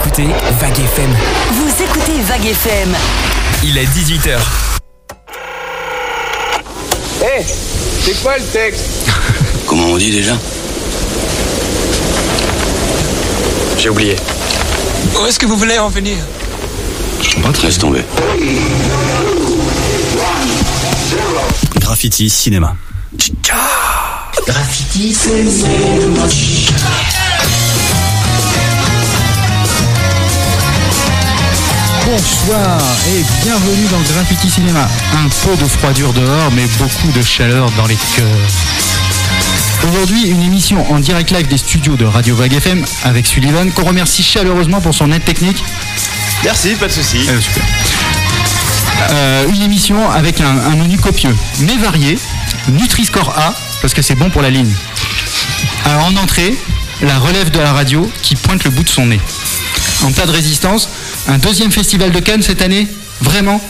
écoutez Vague FM. Vous écoutez Vague FM. Il est 18h. Hé, c'est quoi le texte Comment on dit déjà J'ai oublié. Où est-ce que vous voulez en venir Laisse tomber. Graffiti Cinéma. Bonsoir et bienvenue dans le Graffiti Cinéma. Un peu de froidure dehors, mais beaucoup de chaleur dans les cœurs. Aujourd'hui, une émission en direct live des studios de Radio Vague FM avec Sullivan, qu'on remercie chaleureusement pour son aide technique. Merci, pas de souci. Euh, super. Euh, une émission avec un, un menu copieux, mais varié. Nutri-Score A, parce que c'est bon pour la ligne. Alors en entrée, la relève de la radio qui pointe le bout de son nez. En plat de résistance, un deuxième festival de Cannes cette année Vraiment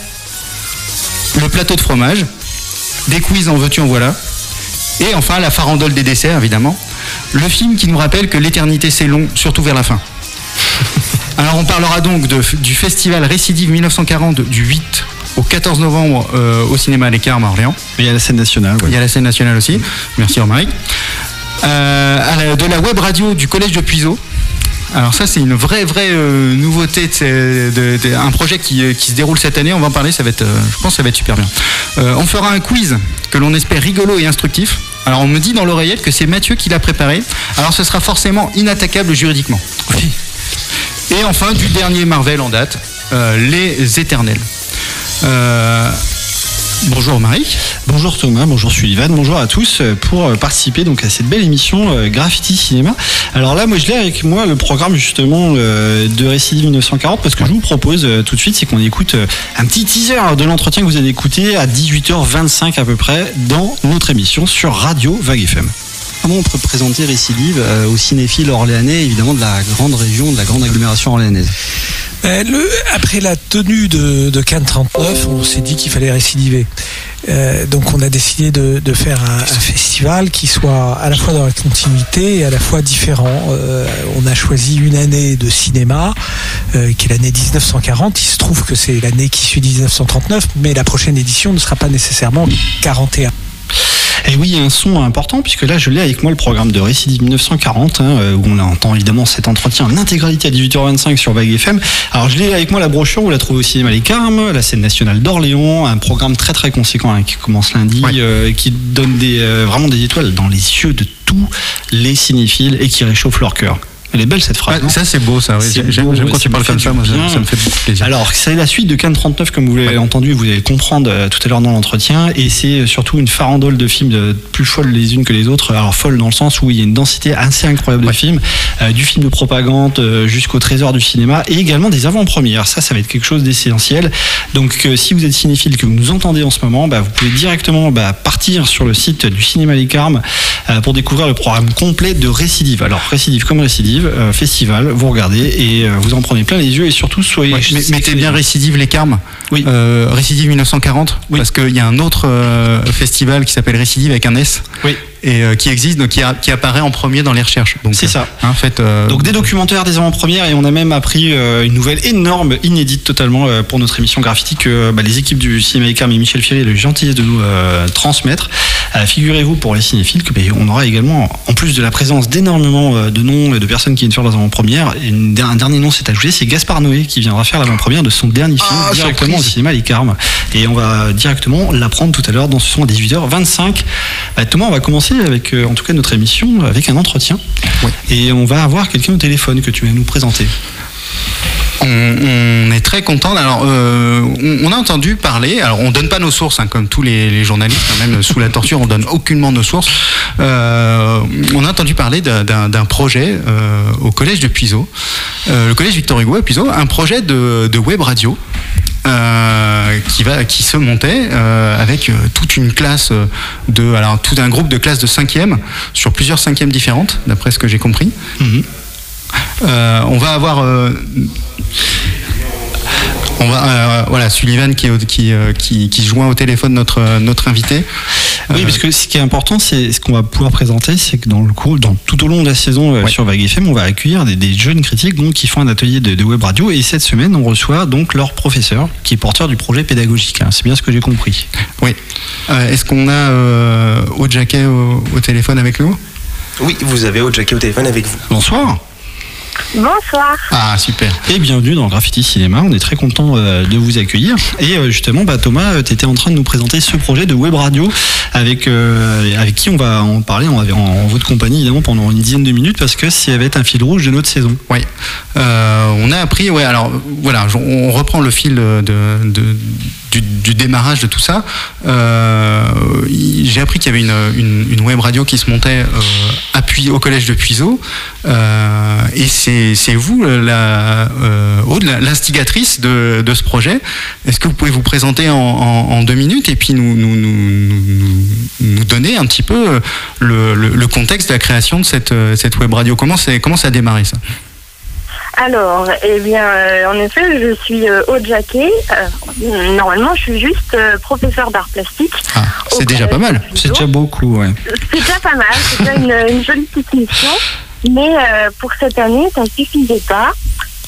Le plateau de fromage, des quiz en veux-tu en voilà, et enfin la farandole des desserts évidemment, le film qui nous rappelle que l'éternité c'est long, surtout vers la fin. Alors on parlera donc de- du festival Récidive 1940 du 8 au 14 novembre euh, au cinéma Les Carmes à Orléans. Il y a la scène nationale. Il y a la scène nationale aussi. Merci Romaric. Euh, à de la web radio du collège de Puiseau. Alors ça c'est une vraie vraie euh, nouveauté, de, ces- de- de- un projet qui, euh, qui se déroule cette année. On va en parler, ça va être, euh, je pense que ça va être super bien. Euh, on fera un quiz que l'on espère rigolo et instructif. Alors on me dit dans l'oreillette que c'est Mathieu qui l'a préparé. Alors ce sera forcément inattaquable juridiquement. Et enfin du dernier Marvel en date, les Éternels. Euh, bonjour Marie. Bonjour Thomas, bonjour Sullivan, bonjour à tous euh, pour euh, participer donc à cette belle émission euh, Graffiti Cinéma. Alors là, moi je l'ai avec moi le programme justement de Récidive 1940 parce que je vous propose tout de suite c'est qu'on écoute un petit teaser de l'entretien que vous allez écouter à 18h25 à peu près dans notre émission sur Radio Vague FM. Comment on peut présenter Récidive euh, aux cinéphiles orléanais, évidemment de la grande région, de la grande agglomération orléanaise? Euh, le, Après la tenue de, de Cannes 39, on s'est dit qu'il fallait récidiver. Euh, donc on a décidé de, de faire un, un festival qui soit à la fois dans la continuité et à la fois différent. Euh, on a choisi une année de cinéma, euh, qui est l'année 1940. Il se trouve que c'est l'année qui suit 1939, mais la prochaine édition ne sera pas nécessairement 41. Et oui, un son important, puisque là, je l'ai avec moi le programme de Récidive 1940, hein, euh, où on entend évidemment cet entretien en intégralité à 18h25 sur Vague FM. Alors, je l'ai avec moi la brochure, vous la trouvez au cinéma Les Carmes, la scène nationale d'Orléans, un programme très très conséquent hein, qui commence lundi, Ouais. euh, qui donne des, euh, vraiment des étoiles dans les yeux de tous les cinéphiles et qui réchauffe leur cœur. Elle est belle cette phrase. Ça c'est beau ça. oui. J'aime quand ça tu me parles fait comme ça, moi, ça, ça me fait beaucoup plaisir. Alors, c'est la suite de Cannes 39, comme vous l'avez entendu, vous allez comprendre euh, tout à l'heure dans l'entretien, et c'est surtout une farandole de films de, plus folles les unes que les autres. Alors, folles dans le sens où il y a une densité assez incroyable de films, euh, du film de propagande euh, jusqu'au trésor du cinéma, et également des avant-premières. Ça, ça va être quelque chose d'essentiel. Donc, euh, si vous êtes cinéphile, que vous nous entendez en ce moment, bah, vous pouvez directement bah, partir sur le site du Cinéma Les Carmes euh, pour découvrir le programme complet de Récidive. Alors, Récidive comme Récidive, euh, festival, vous regardez et euh, vous en prenez plein les yeux, et surtout, soyez Ouais, mais- mettez bien Récidive les Carmes. Oui. Euh, Récidive 1940. Oui. Parce qu'il y a un autre festival qui s'appelle Récidive avec un S. Oui. Et qui existe, donc qui, a- qui apparaît en premier dans les recherches. Donc, C'est ça. hein, faites, euh, Donc des documentaires, des avant-premières et on a même appris une nouvelle énorme, inédite totalement pour notre émission graffiti que bah, les équipes du Cinéma et Carme et Michel Ferry ont eu la gentillesse de nous transmettre. Euh, Figurez-vous pour les cinéphiles que bah, on aura également, en plus de la présence d'énormément euh, de noms et de personnes qui viennent faire leurs avant-premières, un dernier nom s'est ajouté, c'est Gaspard Noé qui viendra faire l'avant-première de son dernier film Ah, directement surprise. au Cinéma Les Carmes. Et on va directement l'apprendre tout à l'heure dans ce son à 18h25. Bah, Thomas, on va commencer avec, euh, en tout cas, notre émission avec un entretien. Et on va avoir quelqu'un au téléphone que tu vas nous présenter. On, est très content. Alors, euh, on, a entendu parler. Alors, on donne pas nos sources, hein, comme tous les, journalistes, hein, même sous la torture, on donne aucunement nos sources. Euh, on a entendu parler d'un- projet euh, au collège de Puiseau, le collège Victor Hugo à Puiseau, un projet de, web radio. qui va qui se montait avec toute une classe de alors tout un groupe de classes de cinquième sur plusieurs cinquièmes différentes d'après ce que j'ai compris euh, on va avoir. euh, on va, euh, voilà, Sullivan qui, qui, euh, qui, qui se joint au téléphone notre, euh, notre invité. Oui, parce que ce qui est important, c'est ce qu'on va pouvoir présenter, c'est que dans le cours, dans, tout au long de la saison euh, sur Vague FM, on va accueillir des, des jeunes critiques donc, qui font un atelier de, de web radio. Et cette semaine, on reçoit donc leur professeur, qui est porteur du projet pédagogique. hein. C'est bien ce que j'ai compris. Oui. Euh, Est-ce qu'on a euh, Jacket au, au téléphone avec nous? Oui, vous avez au Jackie au téléphone avec vous. Bonsoir. Bonsoir. Ah, super. Et bienvenue dans Graffiti Cinéma. On est très content euh, de vous accueillir. Et euh, justement, bah, Thomas, tu étais en train de nous présenter ce projet de web radio avec, euh, avec qui on va en parler en, en, en votre compagnie, évidemment, pendant une dizaine de minutes parce que ça va être un fil rouge de notre saison. Oui. Euh, on a appris, ouais, alors voilà, on reprend le fil de, de- du, démarrage de tout ça. Euh, J'ai appris qu'il y avait une, une- web radio qui se montait euh, au collège de Puiseaux. Euh, et c'est vous, la, l'instigatrice de, de ce projet. Est-ce que vous pouvez vous présenter en, deux minutes et puis nous, nous, nous, nous- donner un petit peu le, contexte de la création de cette, cette web radio? Comment, comment ça a démarré ça? Alors, eh bien, euh, en effet, je suis euh, Jacquet. Euh, normalement, je suis juste euh, professeur d'art plastique. Ah, c'est déjà pas mal. C'est déjà beaucoup, ouais. C'est déjà pas mal, c'est déjà une, une jolie petite mission. Mais euh, pour cette année, ça ne suffisait pas.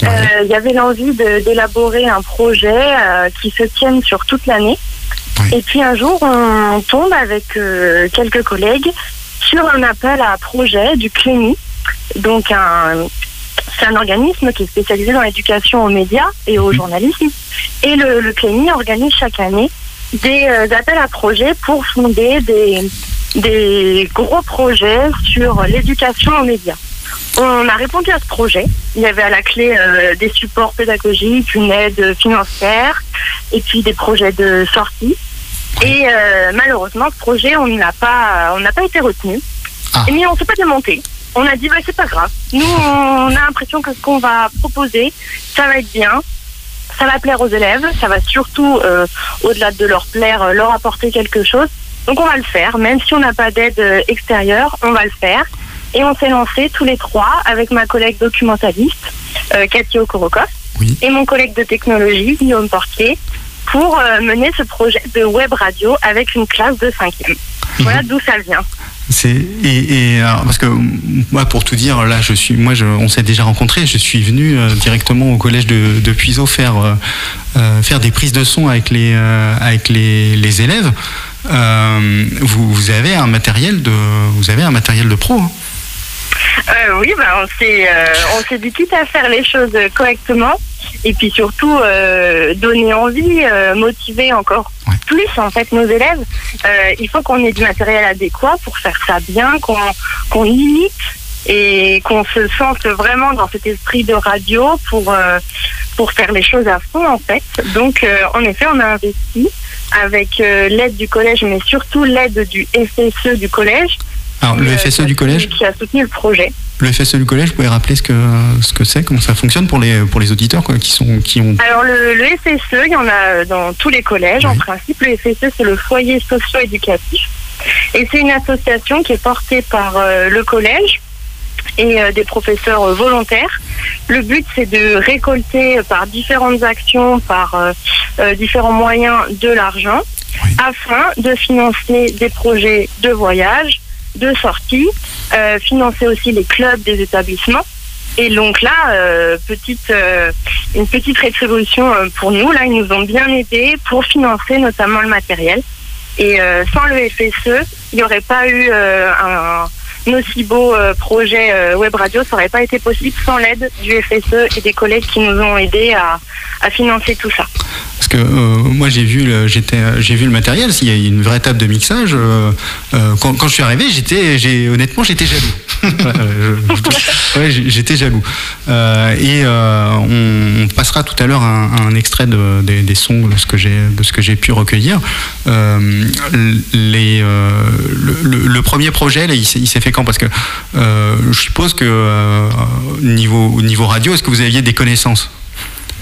Euh, Il y avait l'envie d'élaborer un projet euh, qui se tienne sur toute l'année. Et puis un jour, on tombe avec euh, quelques collègues sur un appel à projet du CLEMI. Donc, un, c'est un organisme qui est spécialisé dans l'éducation aux médias et au journalisme. Et le, le CLEMI organise chaque année des euh, appels à projets pour fonder des, des gros projets sur l'éducation aux médias. On a répondu à ce projet. Il y avait à la clé euh, des supports pédagogiques, une aide financière et puis des projets de sortie. Et euh, malheureusement, ce projet, on n'a pas, on n'a pas été retenu. Ah. Mais on s'est pas démonté. On a dit, bah, c'est pas grave. Nous, on a l'impression que ce qu'on va proposer, ça va être bien. Ça va plaire aux élèves. Ça va surtout, euh, au-delà de leur plaire, euh, leur apporter quelque chose. Donc, on va le faire. Même si on n'a pas d'aide euh, extérieure, on va le faire. Et on s'est lancé tous les trois avec ma collègue documentaliste, euh, Cathy Okorokov, et mon collègue de technologie, Guillaume Portier, pour euh, mener ce projet de web radio avec une classe de cinquième. Voilà d'où ça vient. C'est et, et, alors, parce que moi pour tout dire là je suis moi je, on s'est déjà rencontrés je suis venu euh, directement au collège de, de Puiseaux faire euh, euh, faire des prises de son avec les euh, avec les, les élèves Euh, vous, vous avez un matériel de vous avez un matériel de pro hein. Euh, oui, bah, on s'est euh, on s'est dit quitte à faire les choses correctement et puis surtout euh, donner envie, euh, motiver encore plus en fait nos élèves. Euh, il faut qu'on ait du matériel adéquat pour faire ça bien, qu'on qu'on imite et qu'on se sente vraiment dans cet esprit de radio pour euh, pour faire les choses à fond en fait. Donc euh, en effet, on a investi avec l'aide du collège, mais surtout l'aide du FSE du collège. Alors le euh, FSE du collège Qui a soutenu le projet. le FSE du collège vous pouvez rappeler ce que ce que c'est comment ça fonctionne pour les pour les auditeurs quoi, qui sont qui ont Alors le, le FSE, il y en a dans tous les collèges. En principe, le FSE, c'est le foyer socio-éducatif. Et c'est une association qui est portée par euh, le collège et euh, des professeurs euh, volontaires. Le but, c'est de récolter euh, par différentes actions, par euh, euh, différents moyens de l'argent afin de financer des projets de voyage, de sortie, euh, financer aussi les clubs des établissements. Et donc là, euh, petite, euh, une petite rétribution euh, pour nous. Là, ils nous ont bien aidés pour financer notamment le matériel. Et euh, sans le FSE, il n'y aurait pas eu euh, un, un aussi beau projet web radio. Ça n'aurait pas été possible sans l'aide du FSE et des collègues qui nous ont aidés à, à financer tout ça. Parce que euh, moi j'ai vu le, j'ai vu le matériel, il y a une vraie table de mixage. euh, euh, quand, je suis arrivé, j'étais, honnêtement, j'étais jaloux. J'étais jaloux. Et on, passera tout à l'heure un, un extrait de- des- sons de ce que j'ai, de ce que j'ai pu recueillir. Les, le, premier projet, il, s'est, fait quand? Parce que je suppose que niveau, au niveau radio, est-ce que vous aviez des connaissances?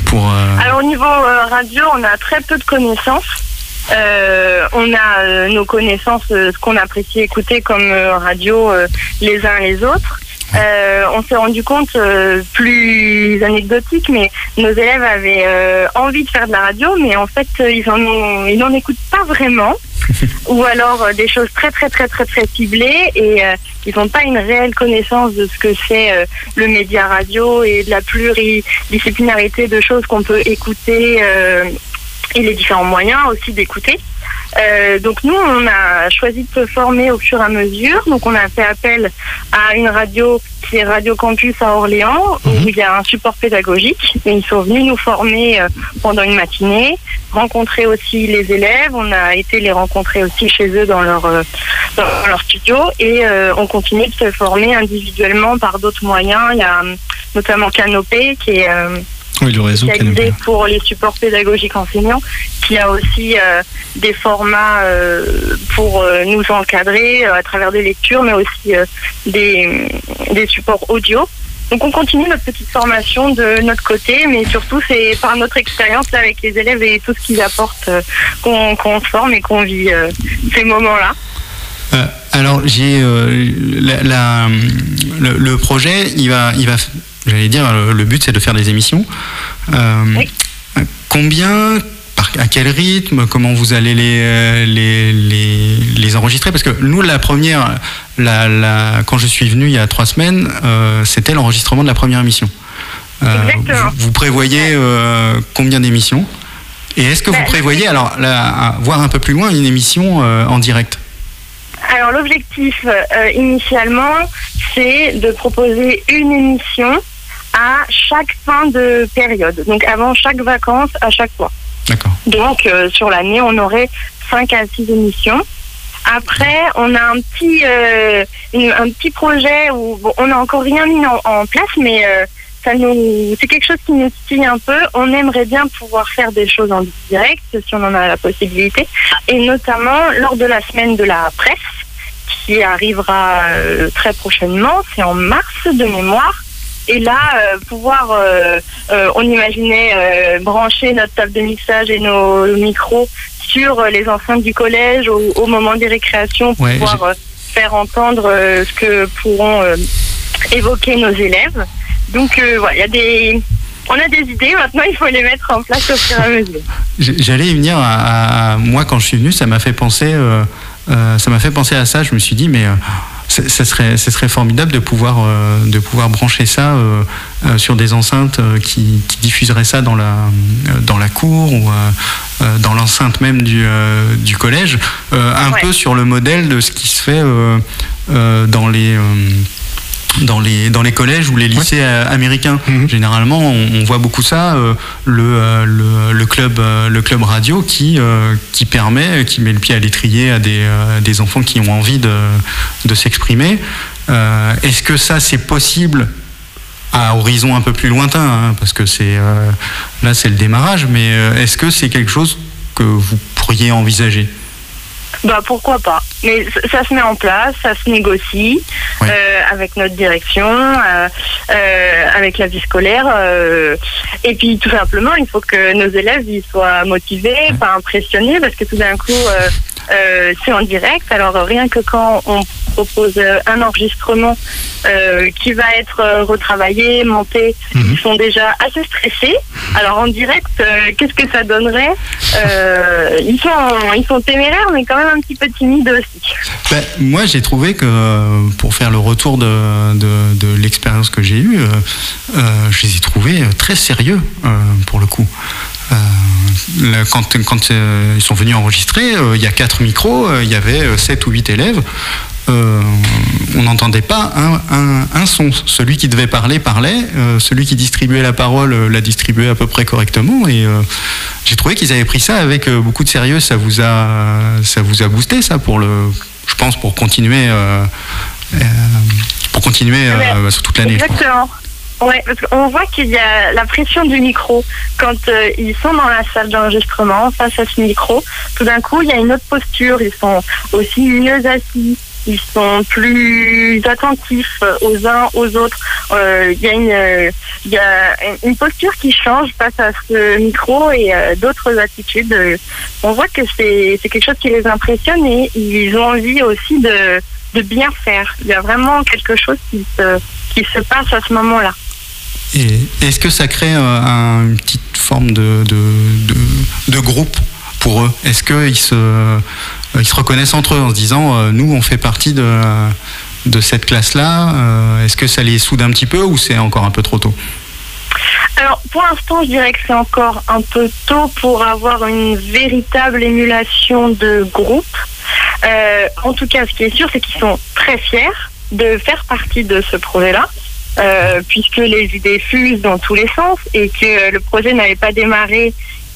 Pour euh, Alors au niveau euh, radio, on a très peu de connaissances. Euh, on a nos connaissances, ce qu'on apprécie écouter comme radio les uns les autres. Euh, on s'est rendu compte, euh, plus anecdotique, mais nos élèves avaient euh, envie de faire de la radio, mais en fait, ils en ont, ils n'en écoutent pas vraiment. ou alors euh, des choses très très très très très ciblées et euh, ils n'ont pas une réelle connaissance de ce que c'est euh, le média radio et de la pluridisciplinarité de choses qu'on peut écouter euh, et les différents moyens aussi d'écouter. Euh, donc nous, on a choisi de se former au fur et à mesure. Donc on a fait appel à une radio qui est Radio Campus à Orléans, où il y a un support pédagogique. Et ils sont venus nous former euh, pendant une matinée, rencontrer aussi les élèves. On a été les rencontrer aussi chez eux dans leur euh, dans leur studio et euh, on continue de se former individuellement par d'autres moyens. Il y a euh, notamment Canopé qui est euh, Oui, le réseau Canopé. pour les supports pédagogiques enseignants, qui a aussi euh, des formats euh, pour euh, nous encadrer à travers des lectures, mais aussi des, des supports audio. Donc on continue notre petite formation de notre côté, mais surtout c'est par notre expérience là, avec les élèves et tout ce qu'ils apportent qu'on forme et qu'on vit ces moments-là. Alors j'ai la- la- le, le projet, il va, il va, j'allais dire, le, le but c'est de faire des émissions. Euh, Combien, par, à quel rythme, comment vous allez les, euh, les, les, les enregistrer? Parce que nous, la première, la, la, quand je suis venu il y a trois semaines, euh, c'était l'enregistrement de la première émission. Euh, Exactement. vous, vous prévoyez euh, combien d'émissions? Et est-ce que vous Bah, prévoyez, alors, voir un peu plus loin, une émission en direct? Alors l'objectif initialement, c'est de proposer une émission à chaque fin de période, donc avant chaque vacances à chaque fois. D'accord. Donc euh, sur l'année, on aurait 5 à 6 émissions. Après, on a un petit, euh, une- un petit projet où bon, on n'a encore rien mis en, en place, mais euh, ça nous, c'est quelque chose qui nous titille un peu. On aimerait bien pouvoir faire des choses en direct, si on en a la possibilité, et notamment lors de la semaine de la presse, qui arrivera euh, très prochainement, c'est en mars de mémoire. Et là, euh, pouvoir, euh, euh, on imaginait brancher notre table de mixage et nos micros sur les enceintes du collège au, au moment des récréations, pour Ouais, pouvoir faire entendre ce que pourront évoquer nos élèves. Donc voilà, il y a des, on a des idées. Maintenant, il faut les mettre en place au fur et à mesure. J'allais y venir à, à- moi quand je suis venu, ça m'a fait penser, euh, euh, ça m'a fait penser à ça. Je me suis dit mais euh, ce ce serait, formidable de pouvoir, euh, de pouvoir brancher ça euh, euh, sur des enceintes qui, qui diffuseraient ça dans la, dans la cour ou dans l'enceinte même du, du collège, un Ouais. peu sur le modèle de ce qui se fait dans les dans les, dans les collèges ou les lycées euh, américains. Généralement, on, on voit beaucoup ça, euh, le, euh, le, le club, euh, le club radio qui, euh, qui permet, qui met le pied à l'étrier à des, euh, des enfants qui ont envie de, de s'exprimer. Euh, Est-ce que ça, c'est possible à horizon un peu plus lointain hein, Parce que c'est euh, là, c'est le démarrage, mais euh, est-ce que c'est quelque chose que vous pourriez envisager? Bah pourquoi pas. Mais ça se met en place, ça se négocie euh, avec notre direction, euh, euh, avec la vie scolaire. euh, et puis tout simplement, il faut que nos élèves ils soient motivés, pas impressionnés, parce que tout d'un coup, euh, euh, c'est en direct. Alors rien que quand on propose euh, un enregistrement euh, qui va être euh, retravaillé, monté, ils sont déjà assez stressés. Alors en direct, euh, qu'est-ce que ça donnerait? Euh, Ils sont ils sont téméraires, mais quand même un petit peu timides aussi. Ben, moi, j'ai trouvé que euh, pour faire le retour de, de, de l'expérience que j'ai eue, euh, euh, je les ai trouvés euh, très sérieux euh, pour le coup. Quand quand euh, ils sont venus enregistrer, euh, il y a quatre micros, euh, il y avait sept ou huit élèves. Euh, on n'entendait pas un, un- un son. Celui qui devait parler parlait, euh, celui qui distribuait la parole euh, la distribuait à peu près correctement. Et j'ai trouvé qu'ils avaient pris ça avec beaucoup de sérieux. Ça vous a, ça vous a boosté ça pour le, je pense pour continuer, pour continuer sur toute l'année. Exactement. Ouais, parce voit qu'il y a la pression du micro quand euh, ils sont dans la salle d'enregistrement face à ce micro. Tout d'un coup, il y a une autre posture. Ils sont aussi mieux assis. Ils sont plus attentifs euh, aux uns aux autres. Euh, Il y a une il y a une posture qui change face à ce micro et d'autres attitudes. On voit que c'est quelque chose qui les impressionne et ils ont envie aussi de bien faire. Il y a vraiment quelque chose qui se qui se passe à ce moment-là. Est-ce que ça crée euh, un- une petite forme de, groupe pour eux? Est-ce qu'ils se, ils se reconnaissent entre eux en se disant euh, nous on fait partie de, cette classe-là. Euh, Est-ce que ça les soude un petit peu ou c'est encore un peu trop tôt? Alors, pour l'instant, je dirais que c'est encore un peu tôt pour avoir une véritable émulation de groupe. Euh, en tout cas, ce qui est sûr, c'est qu'ils sont très fiers de faire partie de ce projet-là. Euh, puisque les idées fusent dans tous les sens et que le projet n'avait pas démarré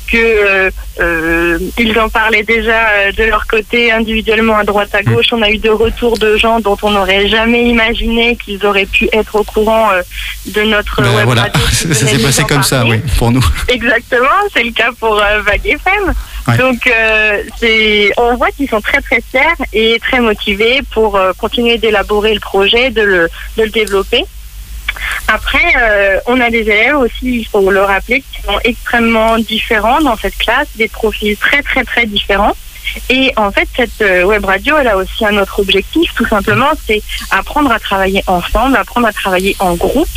que euh, euh, ils en parlaient déjà euh, de leur côté individuellement à droite à gauche. On a eu de retours de gens dont on n'aurait jamais imaginé qu'ils auraient pu être au courant euh, de notre Ben, web Voilà, radio. ça s'est passé comme ça, oui, pour nous. Exactement, c'est le cas pour euh, Vague FM. Ouais. Donc, euh, c'est, on voit qu'ils sont très très fiers et très motivés pour euh, continuer d'élaborer le projet, de le, de le développer. Après, euh, on a des élèves aussi, il faut le rappeler, qui sont extrêmement différents dans cette classe, des profils très très très différents. Et en fait, cette euh, web radio, elle a aussi un autre objectif, tout simplement, c'est apprendre à travailler ensemble, apprendre à travailler en groupe.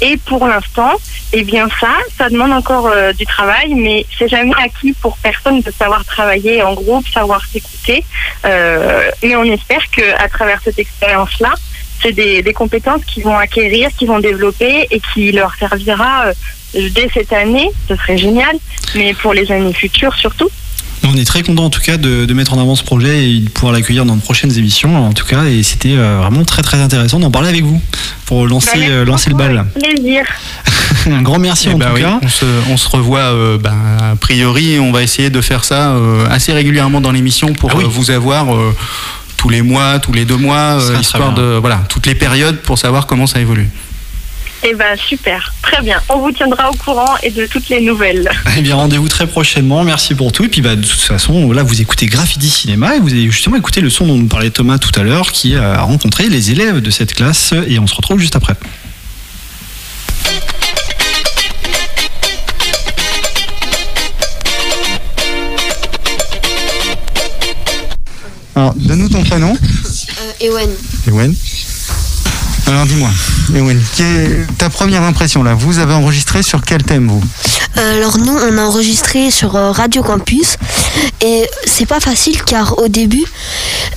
Et pour l'instant, eh bien ça, ça demande encore euh, du travail, mais c'est jamais acquis pour personne de savoir travailler en groupe, savoir s'écouter. Euh, mais on espère que à travers cette expérience-là, c'est des, des compétences qu'ils vont acquérir, qu'ils vont développer et qui leur servira euh, dès cette année. Ce serait génial, mais pour les années futures surtout. On est très content en tout cas de, de mettre en avant ce projet et de pouvoir l'accueillir dans de prochaines émissions en tout cas et c'était euh, vraiment très très intéressant d'en parler avec vous pour lancer, Bah, euh, lancer le bal. Plaisir. Un grand merci Eh en ben tout oui, cas. on, se, on se revoit euh, ben, a priori, on va essayer de faire ça euh, assez régulièrement dans l'émission pour Ah oui. euh, vous avoir euh, tous les mois, tous les deux mois, euh, histoire de voilà toutes les périodes pour savoir comment ça évolue. Eh ben super, très bien. On vous tiendra au courant et de toutes les nouvelles. Eh bien rendez-vous très prochainement, merci pour tout et puis bah, de toute façon là vous écoutez Graffiti Cinéma et vous avez justement écouté le son dont nous parlait Thomas tout à l'heure qui a rencontré les élèves de cette classe et on se retrouve juste après. Donne-nous ton prénom. Ewen. Ewen. Alors dis-moi, Ewen, est ta première impression là? Vous avez enregistré sur quel thème vous? Euh, alors nous, on a enregistré sur euh, Radio Campus et c'est pas facile car au début,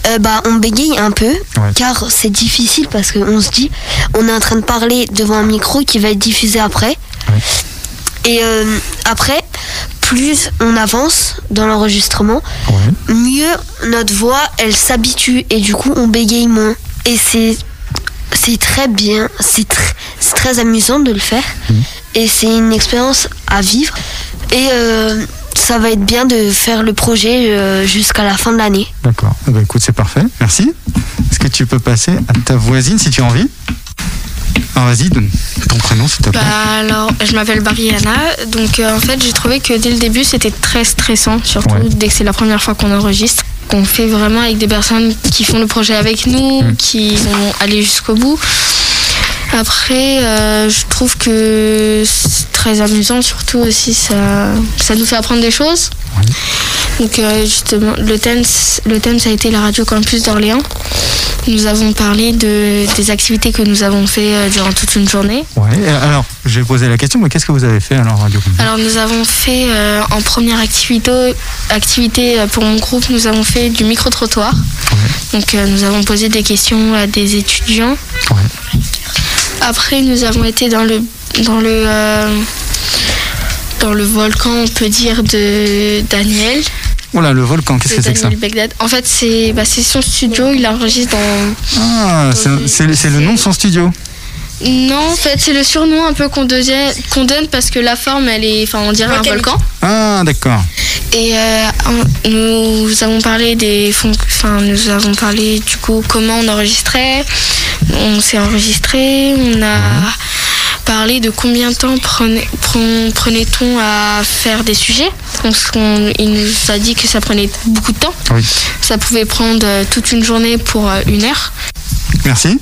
euh, bah on bégaye un peu Ouais. car c'est difficile parce qu'on se dit, on est en train de parler devant un micro qui va être diffusé après. Et euh, après, plus on avance dans l'enregistrement, Ouais. mieux notre voix elle s'habitue et du coup on bégaye moins. Et c'est c'est très bien, c'est tr- c'est très amusant de le faire et c'est une expérience à vivre et euh, ça va être bien de faire le projet euh, jusqu'à la fin de l'année. D'accord. Eh ben, écoute, c'est parfait. Merci. Est-ce que tu peux passer à ta voisine si tu as envie? Alors vas-y, donne ton prénom s'il te plaît. Bah alors, je m'appelle Bariana, donc euh, en fait j'ai trouvé que dès le début c'était très stressant, surtout Ouais. dès que c'est la première fois qu'on enregistre, qu'on fait vraiment avec des personnes qui font le projet avec nous, Mm. qui vont aller jusqu'au bout. Après, euh, je trouve que c'est très amusant, surtout aussi ça, ça nous fait apprendre des choses. Donc euh, justement, le thème, le thème ça a été la radio campus d'Orléans. Nous avons parlé de, des activités que nous avons fait euh, durant toute une journée. Ouais. et Alors, je vais poser la question, mais qu'est-ce que vous avez fait alors Radio Alors nous avons fait euh, en première activité, activité euh, pour mon groupe, nous avons fait du micro-trottoir. Donc euh, nous avons posé des questions à des étudiants. Après nous avons été dans le dans le euh, dans le volcan, on peut dire de Daniel. Oula, le volcan, qu'est-ce que c'est que ça Begdad. En fait c'est bah, c'est son studio, il enregistre dans Ah, c'est- le nom de son studio. non, en fait, c'est le surnom un peu qu'on qu'on donne parce que la forme, elle est, enfin, on dirait un volcan. Ah, d'accord. Et euh, nous avons parlé des enfin nous avons parlé du coup comment on enregistrait. On s'est enregistré, on a parlé de combien de temps prenait- pren- prenait-on à faire des sujets. Donc on- il nous a dit que ça prenait beaucoup de temps. Oui. Ça pouvait prendre euh, toute une journée pour euh, une heure. Merci.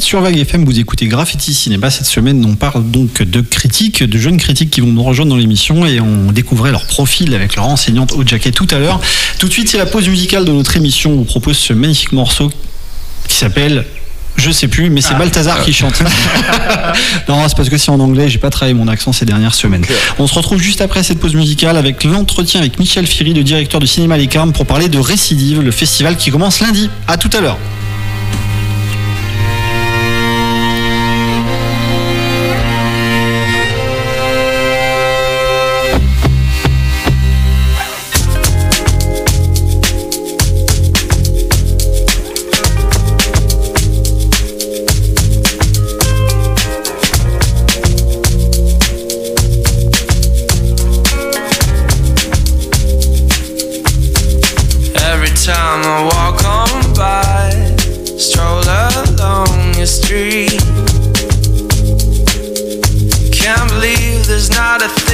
Êtes sur Vague FM, vous écoutez Graffiti Cinéma. Cette semaine, on parle donc de critiques, de jeunes critiques qui vont nous rejoindre dans l'émission et on découvrait leur profil avec leur enseignante au jacket tout à l'heure. Tout de suite, c'est la pause musicale de notre émission. On vous propose ce magnifique morceau qui s'appelle Je sais plus, mais c'est Ah. Balthazar qui chante. non, c'est parce que c'est en anglais, j'ai pas travaillé mon accent ces dernières semaines. On se retrouve juste après cette pause musicale avec l'entretien avec Michel Firy, le directeur du cinéma Les Carmes, pour parler de Récidive, le festival qui commence lundi. À tout à l'heure. gotta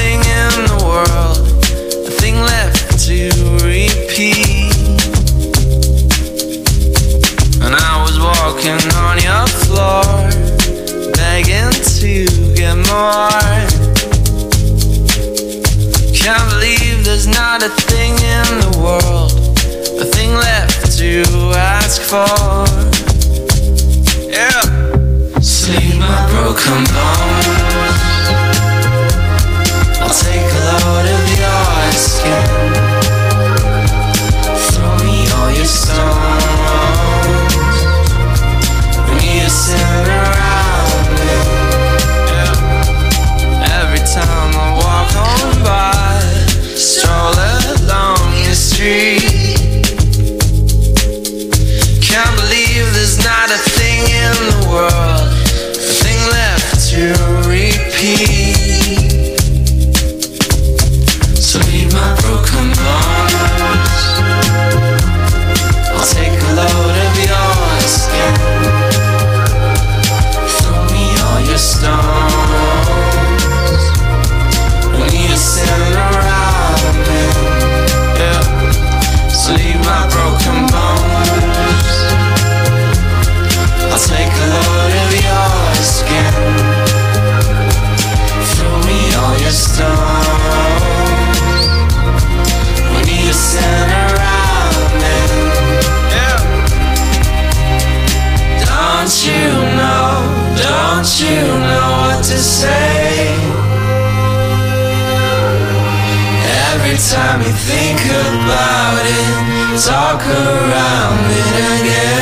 talk around it again.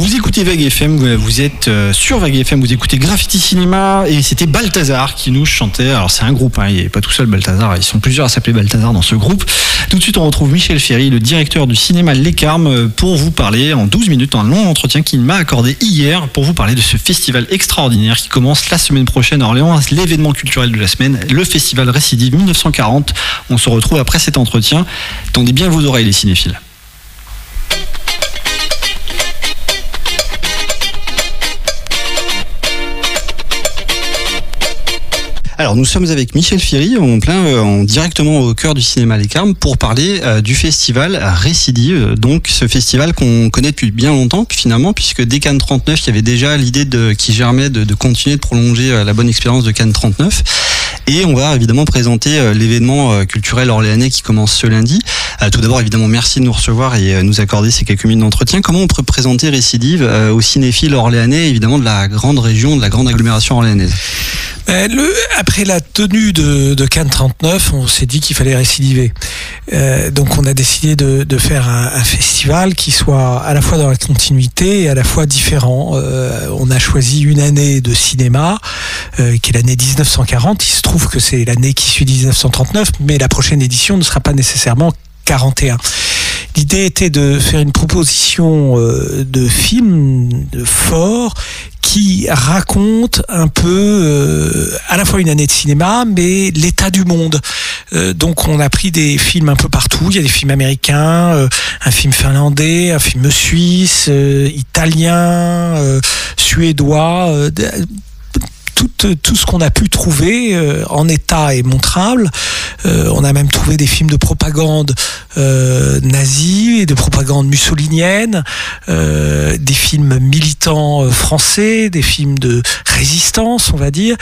Vous écoutez Vague FM, vous- êtes euh, sur Vague FM, vous écoutez Graffiti Cinéma et c'était Balthazar qui nous chantait. Alors c'est un groupe, hein, il n'est pas tout seul Balthazar, ils sont plusieurs à s'appeler Balthazar dans ce groupe. Tout de suite, on retrouve Michel Ferry, le directeur du cinéma Les Carmes, pour vous parler en 12 minutes, un long entretien qu'il m'a accordé hier pour vous parler de ce festival extraordinaire qui commence la semaine prochaine à Orléans, l'événement culturel de la semaine, le festival Récidive 1940. On se retrouve après cet entretien. Tendez bien vos oreilles, les cinéphiles. Alors nous sommes avec Michel plein, euh, en directement au cœur du cinéma Les Carmes, pour parler euh, du festival Récidive. Donc ce festival qu'on connaît depuis bien longtemps finalement, puisque dès Cannes 39, il y avait déjà l'idée de, qui germait de, continuer de prolonger euh, la bonne expérience de Cannes 39. Et on va évidemment présenter l'événement culturel orléanais qui commence ce lundi. Tout d'abord, évidemment, merci de nous recevoir et nous accorder ces quelques minutes d'entretien. Comment on peut présenter Récidive aux cinéphiles orléanais, évidemment de la grande région, de la grande agglomération orléanaise? Après la tenue de, Cannes 39, on s'est dit qu'il fallait récidiver. Euh, donc on a décidé de, faire un, festival qui soit à la fois dans la continuité et à la fois différent. Euh, on a choisi une année de cinéma, euh, qui est l'année 1940. Il se trouve que c'est l'année qui suit 1939, mais la prochaine édition ne sera pas nécessairement 41. L'idée était de faire une proposition euh, de film fort qui raconte un peu euh, à la fois une année de cinéma, mais l'état du monde. Euh, donc on a pris des films un peu partout. Il y a des films américains, un film finlandais, un film suisse, italien, suédois tout, ce qu'on a pu trouver euh, en état est montrable. Euh, on a même trouvé des films de propagande euh, nazie et de propagande mussolinienne, euh, des films militants euh, français, des films de résistance, on va dire.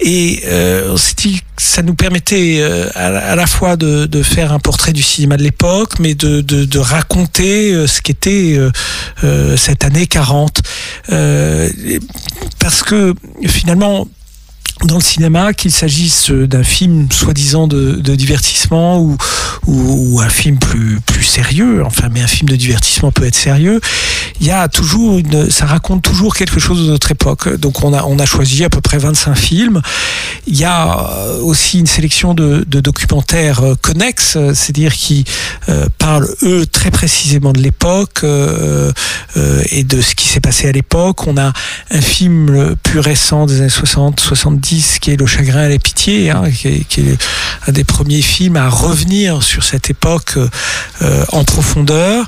Et on s'est dit ça nous permettait à, la fois de, de, faire un portrait du cinéma de l'époque, mais de, de, de, raconter ce qu'était cette année 40. parce que finalement, dans le cinéma, qu'il s'agisse d'un film soi-disant de, divertissement ou, un film plus, sérieux, enfin, mais un film de divertissement peut être sérieux, il y a toujours ça raconte toujours quelque chose de notre époque. Donc on a, on a choisi à peu près 25 films. Il y a aussi une sélection de, documentaires connexes, c'est-à-dire qui euh, parlent, eux, très précisément de l'époque euh, euh, et de ce qui s'est passé à l'époque. On a un film plus récent des années 60, 70, qui est Le chagrin et la pitié, hein, qui, est, qui, est, un des premiers films à revenir sur cette époque euh, en profondeur.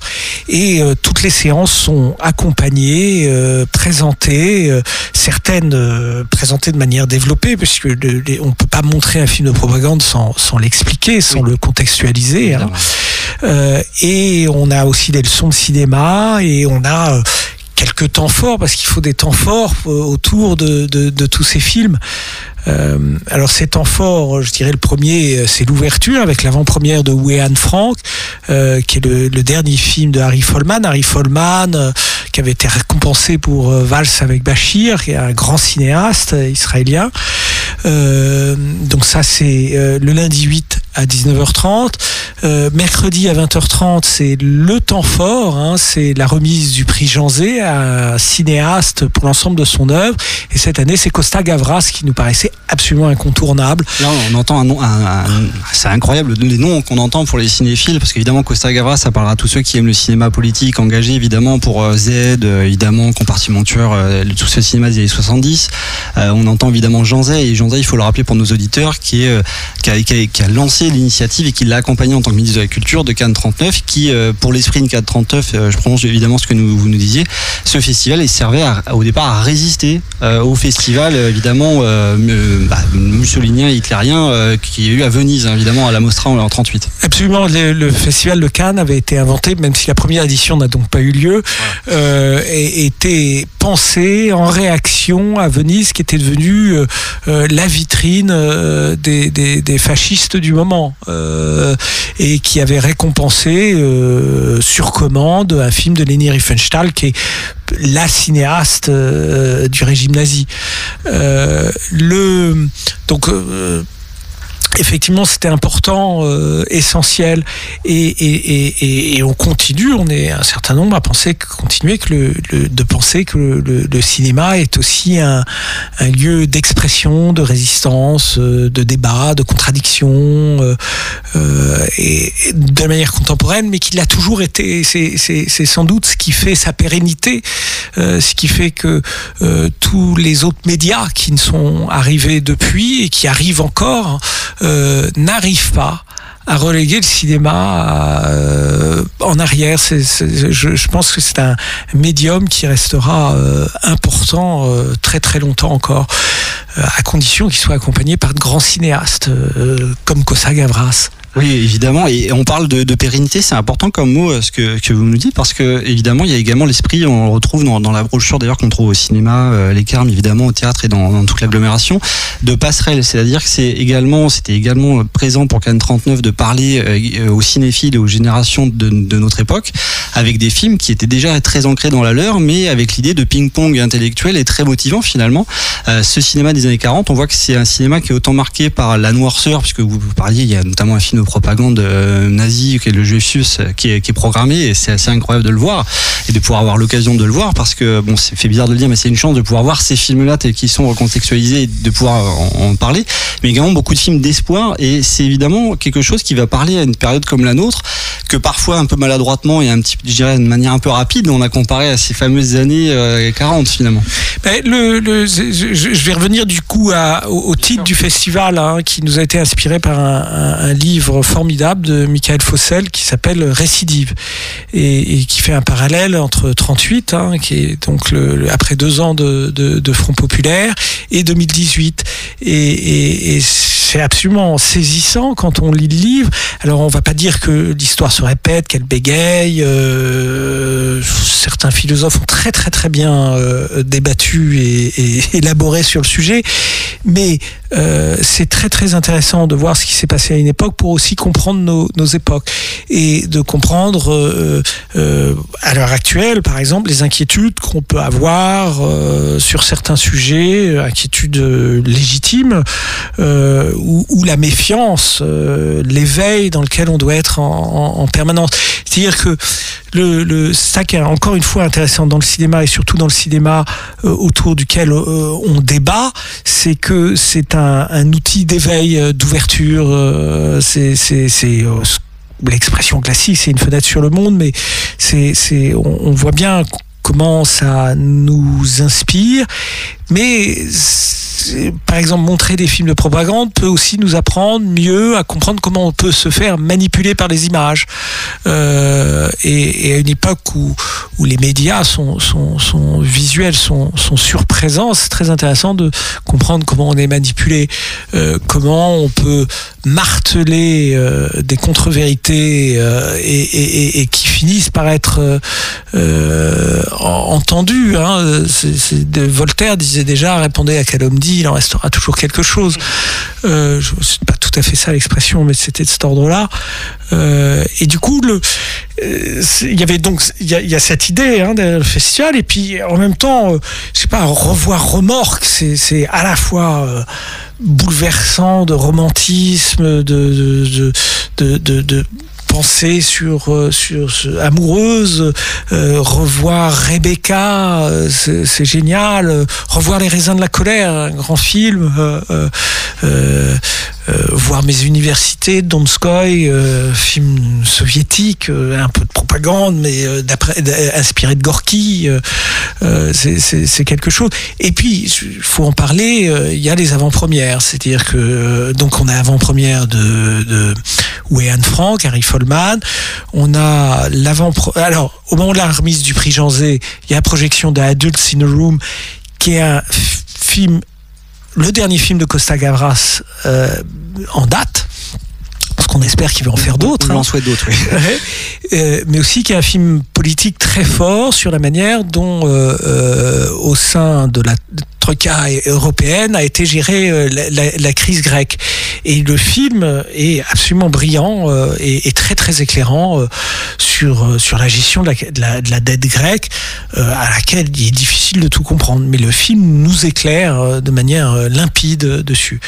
Et euh, toutes les séances sont accompagnées, euh, présentées, certaines présentées de manière développée, puisque le, les, on ne peut pas montrer un film de propagande sans, sans l'expliquer, sans oui. le contextualiser. Hein. et on a aussi des leçons de cinéma et on a quelques temps forts, parce qu'il faut des temps forts autour de, de, de tous ces films. Euh, alors ces temps forts, je dirais le premier, c'est l'ouverture avec l'avant-première de Wéhan Frank, euh, qui est le, le, dernier film de Harry Folman. Harry Folman, euh, qui avait été récompensé pour Vals avec Bachir, qui est un grand cinéaste israélien. donc ça, c'est le lundi 8 à 19h30. Euh, mercredi à 20h30, c'est le temps fort. Hein, c'est la remise du prix Jean Zé à un cinéaste pour l'ensemble de son œuvre. Et cette année, c'est Costa Gavras qui nous paraissait absolument incontournable. Là, on entend un nom, c'est incroyable les noms qu'on entend pour les cinéphiles, parce qu'évidemment, Costa Gavras, ça parlera à tous ceux qui aiment le cinéma politique, engagé évidemment pour euh, Z, euh, évidemment, compartiment tueur, euh, tout ce cinéma des années 70. on entend évidemment Jean Zay, et Jean Zay, il faut le rappeler pour nos auditeurs, qui, est, a, qui a lancé l'initiative et qui l'a accompagné en tant que ministre de la Culture de Cannes 39, qui, euh, pour l'esprit de Cannes 39, euh, je prononce évidemment ce que nous, vous nous disiez, ce festival il servait à, au départ à résister euh, au festival, évidemment, bah, mussolinien et hitlérien qui a eu à Venise, hein, évidemment, à la Mostra en 38. Absolument, le, le, festival de Cannes avait été inventé, même si la première édition n'a donc pas eu lieu, et était pensé en réaction à Venise, qui était devenue la vitrine des, des, des fascistes du moment euh, et qui avait récompensé euh, sur commande un film de Leni Riefenstahl qui est la cinéaste euh, du régime nazi. le donc effectivement, c'était important, euh, essentiel, et, et, et, et, on continue. On est un certain nombre à penser, continuer que le, le de penser que le, le, cinéma est aussi un, un lieu d'expression, de résistance, euh, de débat, de contradiction, euh, euh, et, de manière contemporaine, mais qu'il a toujours été. C'est sans doute ce qui fait sa pérennité, euh, ce qui fait que tous les autres médias qui ne sont arrivés depuis et qui arrivent encore euh, n'arrive pas à reléguer le cinéma euh, en arrière. Je, pense que c'est un médium qui restera euh, important très très longtemps encore, à condition qu'il soit accompagné par de grands cinéastes comme Cossa Gavras. Oui, évidemment. Et on parle de, de pérennité, c'est important comme mot euh, ce que, que vous nous dites, parce que évidemment, il y a également l'esprit, on le retrouve dans, dans la brochure d'ailleurs qu'on trouve au cinéma, euh, les Carmes, évidemment, au théâtre et dans, dans toute l'agglomération, de passerelle. C'est-à-dire que c'est également, c'était également présent pour Cannes 39 de parler euh, aux cinéphiles et aux générations de, de, notre époque, avec des films qui étaient déjà très ancrés dans la leur, mais avec l'idée de ping-pong intellectuel et très motivant finalement. Euh, ce cinéma des années 40, on voit que c'est un cinéma qui est autant marqué par la noirceur, puisque vous parliez, il y a notamment un film propagande euh, nazie qui est le Juifus qui est, qui est programmé et c'est assez incroyable de le voir et de pouvoir avoir l'occasion de le voir parce que bon c'est fait bizarre de le dire mais c'est une chance de pouvoir voir ces films là qui sont recontextualisés et de pouvoir en, en parler mais également beaucoup de films d'espoir et c'est évidemment quelque chose qui va parler à une période comme la nôtre que parfois un peu maladroitement et un petit je dirais de manière un peu rapide on a comparé à ces fameuses années euh, 40 finalement. Ben, le, le, je, je, vais revenir du coup à, au, au titre du festival hein, qui nous a été inspiré par un, un, un livre formidable de Michael Fossel qui s'appelle Récidive et, qui fait un parallèle entre 38, hein, qui est donc après deux ans de, Front populaire, et 2018. Et, c'est absolument saisissant quand on lit le livre. Alors on va pas dire que l'histoire se répète, qu'elle bégaye. Euh, certains philosophes ont très très très bien euh, débattu et, et, élaboré sur le sujet, mais euh, c'est très très intéressant de voir ce qui s'est passé à une époque pour aussi comprendre nos, nos époques et de comprendre euh, euh, à l'heure actuelle, par exemple, les inquiétudes qu'on peut avoir euh, sur certains sujets, inquiétudes légitimes, ou, ou, la méfiance, l'éveil dans lequel on doit être en, en, en permanence. C'est-à-dire que le, le, ça qui est encore une fois intéressant dans le cinéma et surtout dans le cinéma autour duquel on débat, c'est que c'est un, outil d'éveil, d'ouverture, c'est l'expression classique, c'est une fenêtre sur le monde, mais c'est, on voit bien comment ça nous inspire, mais par exemple, montrer des films de propagande peut aussi nous apprendre mieux à comprendre comment on peut se faire manipuler par les images. Euh, et, à une époque où, où les médias sont, sont, visuels, sont, sont surprésents, c'est très intéressant de comprendre comment on est manipulé, euh, comment on peut marteler euh, des contre-vérités et, qui finissent par être entendues. Hein. Voltaire disait déjà, répondez à quel homme dit, il en restera toujours quelque chose. Euh, c'est pas tout à fait ça l'expression, mais c'était de cet ordre-là. Euh, et du coup, euh, il y avait donc il y, a cette idée hein, le festival, et puis en même temps, euh, je sais pas, revoir remorque, c'est à la fois bouleversant de romantisme, de, de, de pensée sur, euh, sur, sur amoureuse, euh, revoir Rebecca, euh, c'est génial, revoir Les raisins de la colère, un grand film, voir mes universités, Donskoy, film soviétique, un peu de propagande, mais inspiré de Gorky, c'est quelque chose. Et puis, il faut en parler, il y a les avant-premières, c'est-à-dire que donc on a avant-première de, de Wayne Frank, Harry On a l'avant. Alors, au moment de la remise du prix Jean Zé, il y a la projection d'Adults in a Room, qui est un film, le dernier film de Costa Gavras euh, en date qu'on espère qu'il va en faire d'autres. On hein. en souhaite d'autres, oui. euh, mais aussi qu'il y a un film politique très fort sur la manière dont, euh, euh, au sein de la troïka européenne, a été gérée la, la, la, crise grecque. Et le film est absolument brillant et, et, très très éclairant sur, sur la gestion de la, de la, de la dette grecque, à laquelle il est difficile de tout comprendre. Mais le film nous éclaire de manière limpide dessus.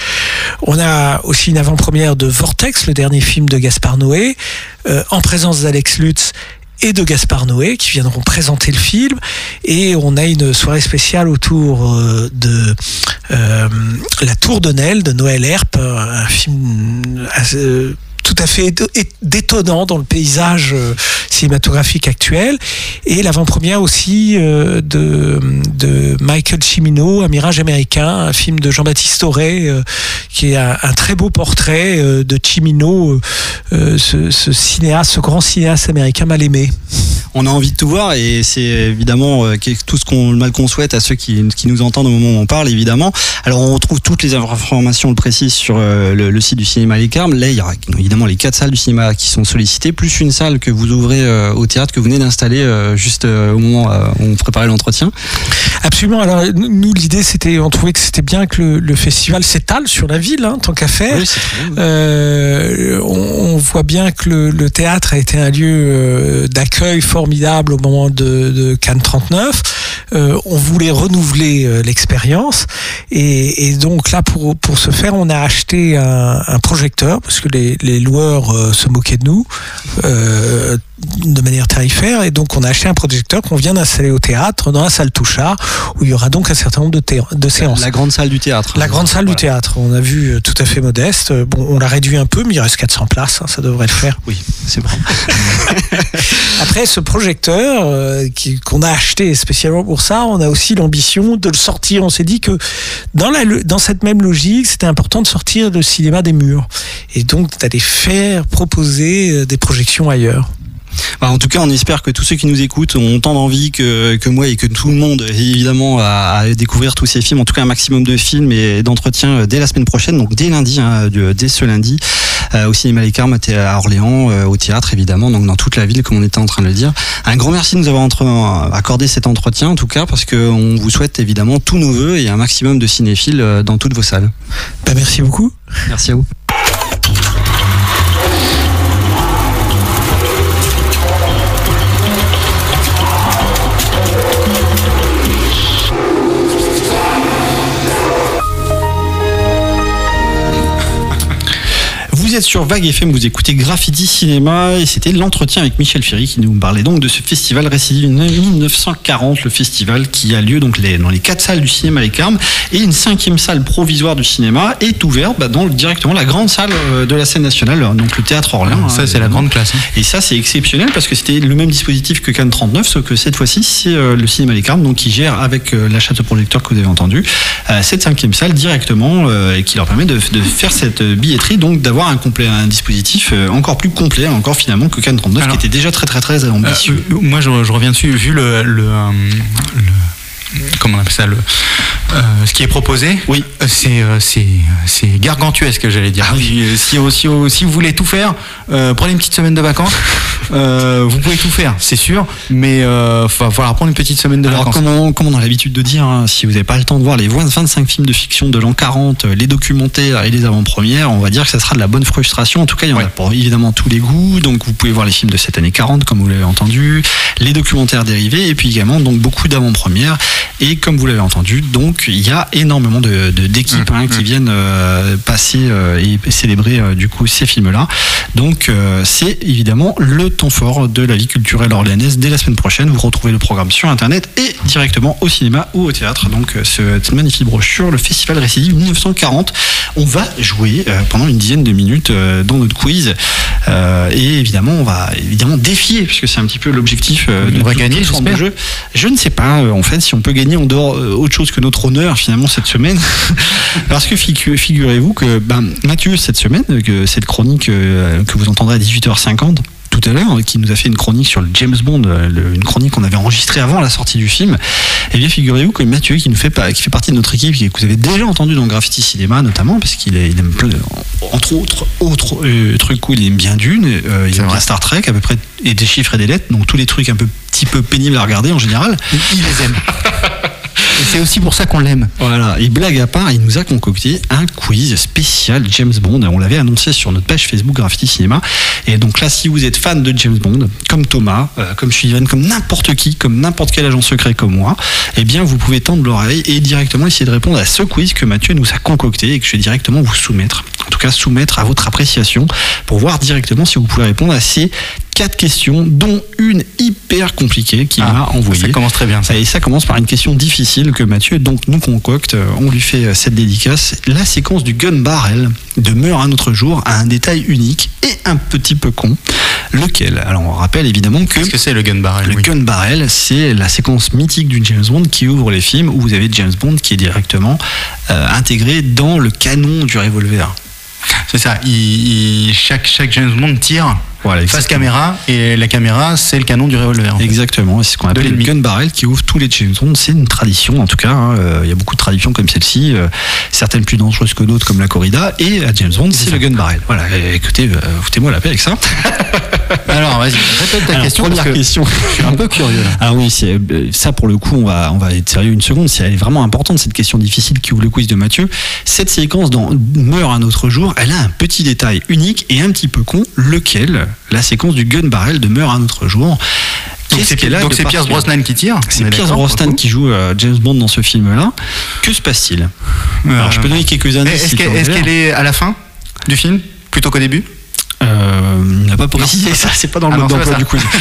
On a aussi une avant-première de Vortex, le dernier film de Gaspard Noé, euh, en présence d'Alex Lutz et de Gaspard Noé qui viendront présenter le film. Et on a une soirée spéciale autour euh, de euh, La Tour de Nesle de Noël Herp, un film assez- tout à fait détonnant dans le paysage euh, cinématographique actuel et l'avant-première aussi euh, de, de Michael Cimino, Un mirage américain, un film de Jean-Baptiste Auré euh, qui est un, très beau portrait de Cimino, ce, cinéaste, ce grand cinéaste américain mal aimé. On a envie de tout voir et c'est évidemment tout ce qu'on mal qu'on souhaite à ceux qui, qui nous entendent au moment où on parle évidemment. Alors on retrouve toutes les informations précises sur le, le site du cinéma Les Carmes. Là il y aura évidemment les quatre salles du cinéma qui sont sollicitées plus une salle que vous ouvrez euh, au théâtre que vous venez d'installer euh, juste euh, au moment où on préparait l'entretien. Absolument. Alors nous, l'idée, c'était, on trouvait que c'était bien que le, le festival s'étale sur la ville, hein, tant qu'à faire. On, on voit bien que le, le théâtre a été un lieu d'accueil formidable au moment de, de Cannes 39. Euh, on voulait renouveler euh, l'expérience et, et donc là, pour pour ce faire, on a acheté un, un projecteur parce que les, les loueurs euh, se moquaient de nous. Euh, de manière tarifaire et donc on a acheté un projecteur qu'on vient d'installer au théâtre dans la salle Touchard où il y aura donc un certain nombre de, de séances. La grande salle du théâtre. La grande salle du théâtre, on a vu euh, tout à fait modeste. Bon, on l'a réduit un peu, mais il reste 400 places, hein, ça devrait le faire. Oui, c'est bon. Après, ce projecteur euh, qu'on a acheté spécialement pour ça, on a aussi l'ambition de le sortir. On s'est dit que dans, la, dans cette même logique, c'était important de sortir le cinéma des murs et donc d'aller faire proposer euh, des projections ailleurs. Bah, en tout cas, on espère que tous ceux qui nous écoutent ont tant d'envie que, que moi et que tout le monde, évidemment, à, à découvrir tous ces films, en tout cas un maximum de films et d'entretiens euh, dès la semaine prochaine, donc dès lundi, hein, de- dès ce lundi, euh, au cinéma Les Carmes à Orléans, euh, au théâtre évidemment, donc dans toute la ville, comme on était en train de le dire. Un grand merci de nous avoir entre- accordé cet entretien, en tout cas, parce qu'on vous souhaite évidemment tous nos voeux et un maximum de cinéphiles euh, dans toutes vos salles. Bah, merci beaucoup. Merci à vous. Êtes sur Vague FM, vous écoutez Graffiti Cinéma et c'était l'entretien avec Michel Ferry qui nous parlait donc de ce festival Récidive 1940, le festival qui a lieu donc les- dans les quatre salles du cinéma Les Carmes et une cinquième salle provisoire du cinéma est ouverte bah, dans directement la grande salle euh, de la scène nationale, donc le théâtre Orléans. Ah, ça, hein, c'est la grande classe, hein. Et ça c'est exceptionnel parce que c'était le même dispositif que Cannes 39, sauf que cette fois-ci c'est euh, le cinéma Les Carmes donc qui gère avec euh, l'achat de projecteurs que vous avez entendu euh, cette cinquième salle directement euh, et qui leur permet de, de faire cette euh, billetterie donc d'avoir un complet un dispositif euh, encore plus complet encore finalement que Cannes 39 qui était déjà très très très ambitieux. Euh, moi, je, je reviens dessus. Vu le, le, euh, le- comment on appelle ça le, euh, ce qui est proposé, oui, c'est euh, c'est c'est gargantuesque, j'allais dire. Si, si, si, si vous voulez tout faire, euh, prenez une petite semaine de vacances. Euh, vous pouvez tout faire, c'est sûr, mais euh, va falloir prendre une petite semaine de Alors, vacances. comme on, comme on a l'habitude de dire, hein, si vous n'avez pas le temps de voir les 25 films de fiction de l'an 40, euh, les documentaires et les avant-premières, on va dire que ça sera de la bonne frustration. En tout cas, il y en a pour évidemment tous les goûts. Donc, vous pouvez voir les films de cette année 40, comme vous l'avez entendu, les documentaires dérivés, et puis également donc beaucoup d'avant-premières. Et comme vous l'avez entendu, donc il y a énormément de d'équipes hein, qui viennent euh, passer et célébrer du coup ces films-là. Donc, euh, c'est évidemment le temps fort de la vie culturelle orléanaise dès la semaine prochaine. Vous retrouvez le programme sur internet et directement au cinéma ou au théâtre. Donc, euh, ce- cette magnifique brochure, le Festival Récidive 1940. On va jouer euh, pendant une dizaine de minutes euh, dans notre quiz. Et évidemment, on va évidemment défier, puisque c'est un petit peu l'objectif de On va gagner, de jeu. Je ne sais pas, en fait, si on peut gagner en dehors autre chose que notre honneur, finalement, cette semaine. Parce que figu- figurez-vous que ben, Mathieu, cette semaine, que cette chronique que vous entendrez à 18h50, tout à l'heure, qui nous a fait une chronique sur le James Bond, euh, le- une chronique qu'on avait enregistrée avant la sortie du film. Eh bien, figurez-vous que Mathieu, qui nous fait qui fait partie de notre équipe, qui- que vous avez déjà entendu dans Graffiti Cinéma notamment, parce qu'il aime plein, entre autres, autres euh, trucs cool, il aime bien Dune, euh, il aime bien Star Trek à peu près, et des chiffres et des lettres, donc tous les trucs un peu petit peu pénibles à regarder en général. Il les aime. Et c'est aussi pour ça qu'on l'aime. Voilà, et blague à part, il nous a concocté un quiz spécial James Bond. On l'avait annoncé sur notre page Facebook Graffiti Cinéma. Et donc là, si vous êtes fan de James Bond, comme Thomas, euh, comme Sullivan, comme n'importe qui, comme n'importe quel agent secret comme moi, eh bien, vous pouvez tendre l'oreille et directement essayer de répondre à ce quiz que Mathieu nous a concocté et que je vais directement vous soumettre. En tout cas, soumettre à votre appréciation pour voir directement si vous pouvez répondre à ces quatre questions, dont une hyper compliquée qu'il Ah, m'a envoyée. ça commence très bien, ça. Et ça commence par une question difficile que Mathieu donc nous concocte. Euh, On lui fait euh, cette dédicace. La séquence du gun barrel demeure un autre jour à un détail unique et un petit peu con. Lequel? Alors on rappelle évidemment que Qu'est-ce que c'est le gun barrel le oui. gun barrel, c'est la séquence mythique du James Bond qui ouvre les films où vous avez James Bond qui est directement euh, intégré dans le canon du revolver. C'est ça. Il, il- chaque, chaque James Bond tire Voilà, face caméra et la caméra, c'est le canon du revolver. Exactement, c'est ce qu'on appelle le gun barrel qui ouvre tous les James Bond. C'est une tradition en tout cas. hein. Euh, Il y a beaucoup de traditions comme celle-ci, euh, certaines plus dangereuses que d'autres comme la corrida. Et à James Bond, c'est le gun barrel. Voilà, écoutez, euh, foutez-moi la paix avec ça. Alors, vas-y, répète ta Alors, question. première que question. Je suis un peu curieux là. Ah oui, ça pour le coup, on va on va être sérieux une seconde. C'est elle est vraiment importante cette question difficile qui ouvre le quiz de Mathieu. Cette séquence dans Meurt un autre jour, elle a un petit détail unique et un petit peu con. Lequel? La séquence du gun barrel de Meurt un autre jour. Donc c'est Pierce Brosnan qui tire. C'est Pierce Brosnan qui joue euh, James Bond dans ce film-là. Que se passe-t-il? Coup. Alors je peux donner quelques Euh, indices. Est-ce si qu'elle est à la fin du film plutôt qu'au début? Euh, il n'a pas précisé ça, c'est pas dans le Ah mode d'emploi du quiz.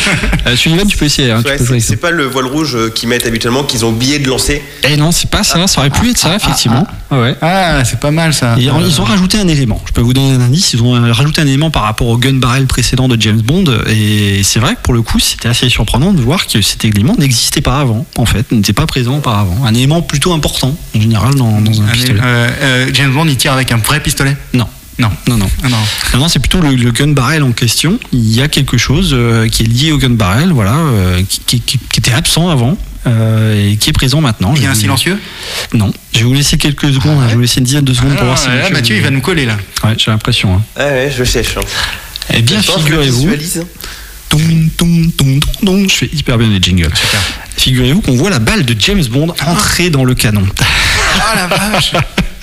Euh, Sullivan, tu peux essayer. hein, Ouais, c'est pas le voile rouge euh, qu'ils mettent habituellement, qu'ils ont oublié de lancer. Eh non, c'est pas ça. Ça aurait pu être ça, effectivement. Ah ouais. Ah, c'est pas mal ça. Et Euh, ils ont rajouté un élément. Je peux vous donner un indice. Ils ont rajouté un élément par rapport au gun barrel précédent de James Bond. Et c'est vrai que pour le coup, c'était assez surprenant de voir que cet élément n'existait pas avant. En fait, n'était pas présent auparavant. Un élément plutôt important en général dans, dans un Allez, pistolet. euh, euh, James Bond, il tire avec un vrai pistolet? Non. Non. Non, non. Ah non. Non, non, c'est plutôt le, le gun barrel en question. Il y a quelque chose euh, qui est lié au gun barrel, voilà, euh, qui, qui- qui- qui était absent avant euh, et qui est présent maintenant. Il y a un vous- silencieux Non. Je vais vous laisser quelques secondes. hein, Je vais vous laisser une dizaine de secondes pour Ah, voir si là, Mathieu, il va nous coller là. Ouais, j'ai l'impression. hein. Ouais, ouais, je cherche. hein. Eh bien, figurez-vous. Je fais hyper bien les jingles. Figurez-vous qu'on voit la balle de James Bond entrer dans le canon. Ah la vache